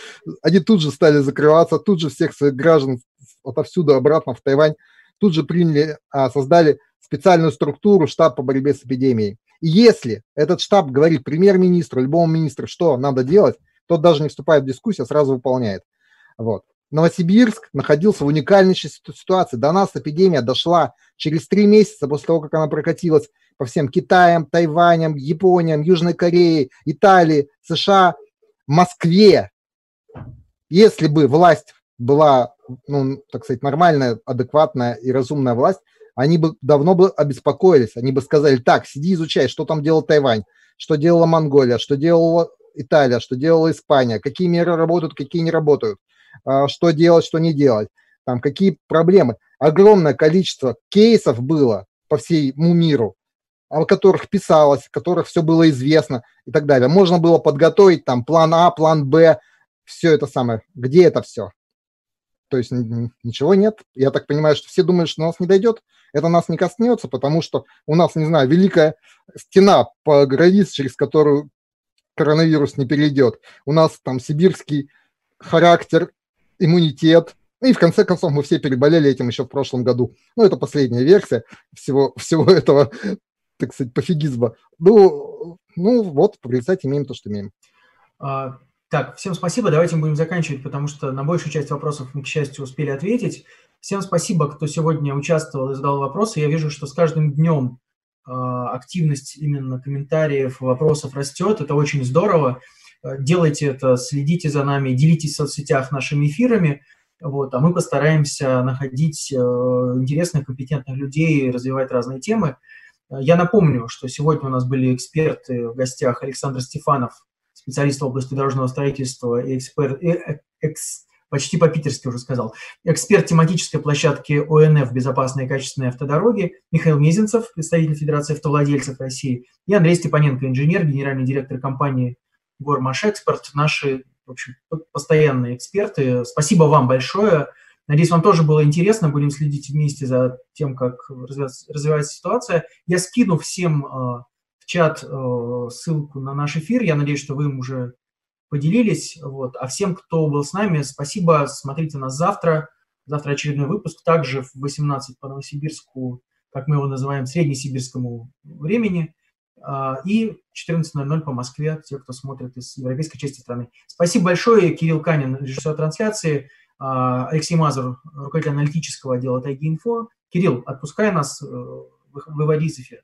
Они тут же стали закрываться, тут же всех своих граждан отовсюду обратно в Тайвань, тут же приняли, а, создали специальную структуру штаб по борьбе с эпидемией. И если этот штаб говорит премьер-министру, любому министру, что надо делать, тот даже не вступает в дискуссию, а сразу выполняет. Вот. Новосибирск находился в уникальной ситуации. До нас эпидемия дошла через три месяца после того, как она прокатилась по всем Китаям, Тайваням, Япониям, Южной Корее, Италии, США, Москве. Если бы власть была, ну, так сказать, нормальная, адекватная и разумная власть, они бы давно бы обеспокоились, они бы сказали, так, сиди, изучай, что там делал Тайвань, что делала Монголия, что делала Италия, что делала Испания, какие меры работают, какие не работают, а, что делать, что не делать, там какие проблемы. Огромное количество кейсов было по всему миру, о которых писалось, о которых все было известно и так далее. Можно было подготовить там план А, план Б, все это самое. Где это все? То есть ничего нет. Я так понимаю, что все думают, что нас не дойдет. Это нас не коснется, потому что у нас, не знаю, великая стена по границе, через которую коронавирус не перейдет. У нас там сибирский характер, иммунитет, и в конце концов мы все переболели этим еще в прошлом году. Ну, это последняя версия всего, всего этого, так сказать, пофигизма. Ну, ну вот, в имеем то, что имеем. А, так, всем спасибо. Давайте мы будем заканчивать, потому что на большую часть вопросов мы, к счастью, успели ответить. Всем спасибо, кто сегодня участвовал и задал вопросы. Я вижу, что с каждым днем а, активность именно комментариев, вопросов растет. Это очень здорово. А, делайте это, следите за нами, делитесь в соцсетях нашими эфирами. Вот, а мы постараемся находить э, интересных, компетентных людей, развивать разные темы. Я напомню, что сегодня у нас были эксперты в гостях Александр Стефанов, специалист в области дорожного строительства и эксперт, и, э, экс, почти по-питерски уже сказал, эксперт тематической площадки ОНФ «Безопасные и качественные автодороги», Михаил Мезенцев, представитель Федерации автовладельцев России, и Андрей Степаненко, инженер, генеральный директор компании «Гормаш Экспорт», наши в общем, постоянные эксперты. Спасибо вам большое. Надеюсь, вам тоже было интересно. Будем следить вместе за тем, как развивается ситуация. Я скину всем э, в чат э, ссылку на наш эфир. Я надеюсь, что вы им уже поделились. Вот. А всем, кто был с нами, спасибо. Смотрите нас завтра. Завтра очередной выпуск. Также в 18 по Новосибирску, как мы его называем, среднесибирскому времени. А, и 14.00 по Москве, те, кто смотрит из европейской части страны. Спасибо большое. Кирилл Канин, режиссер трансляции. А, Алексей Мазур, руководитель аналитического отдела Тайги Инфо. Кирилл, отпускай нас, э, выводи из эфира.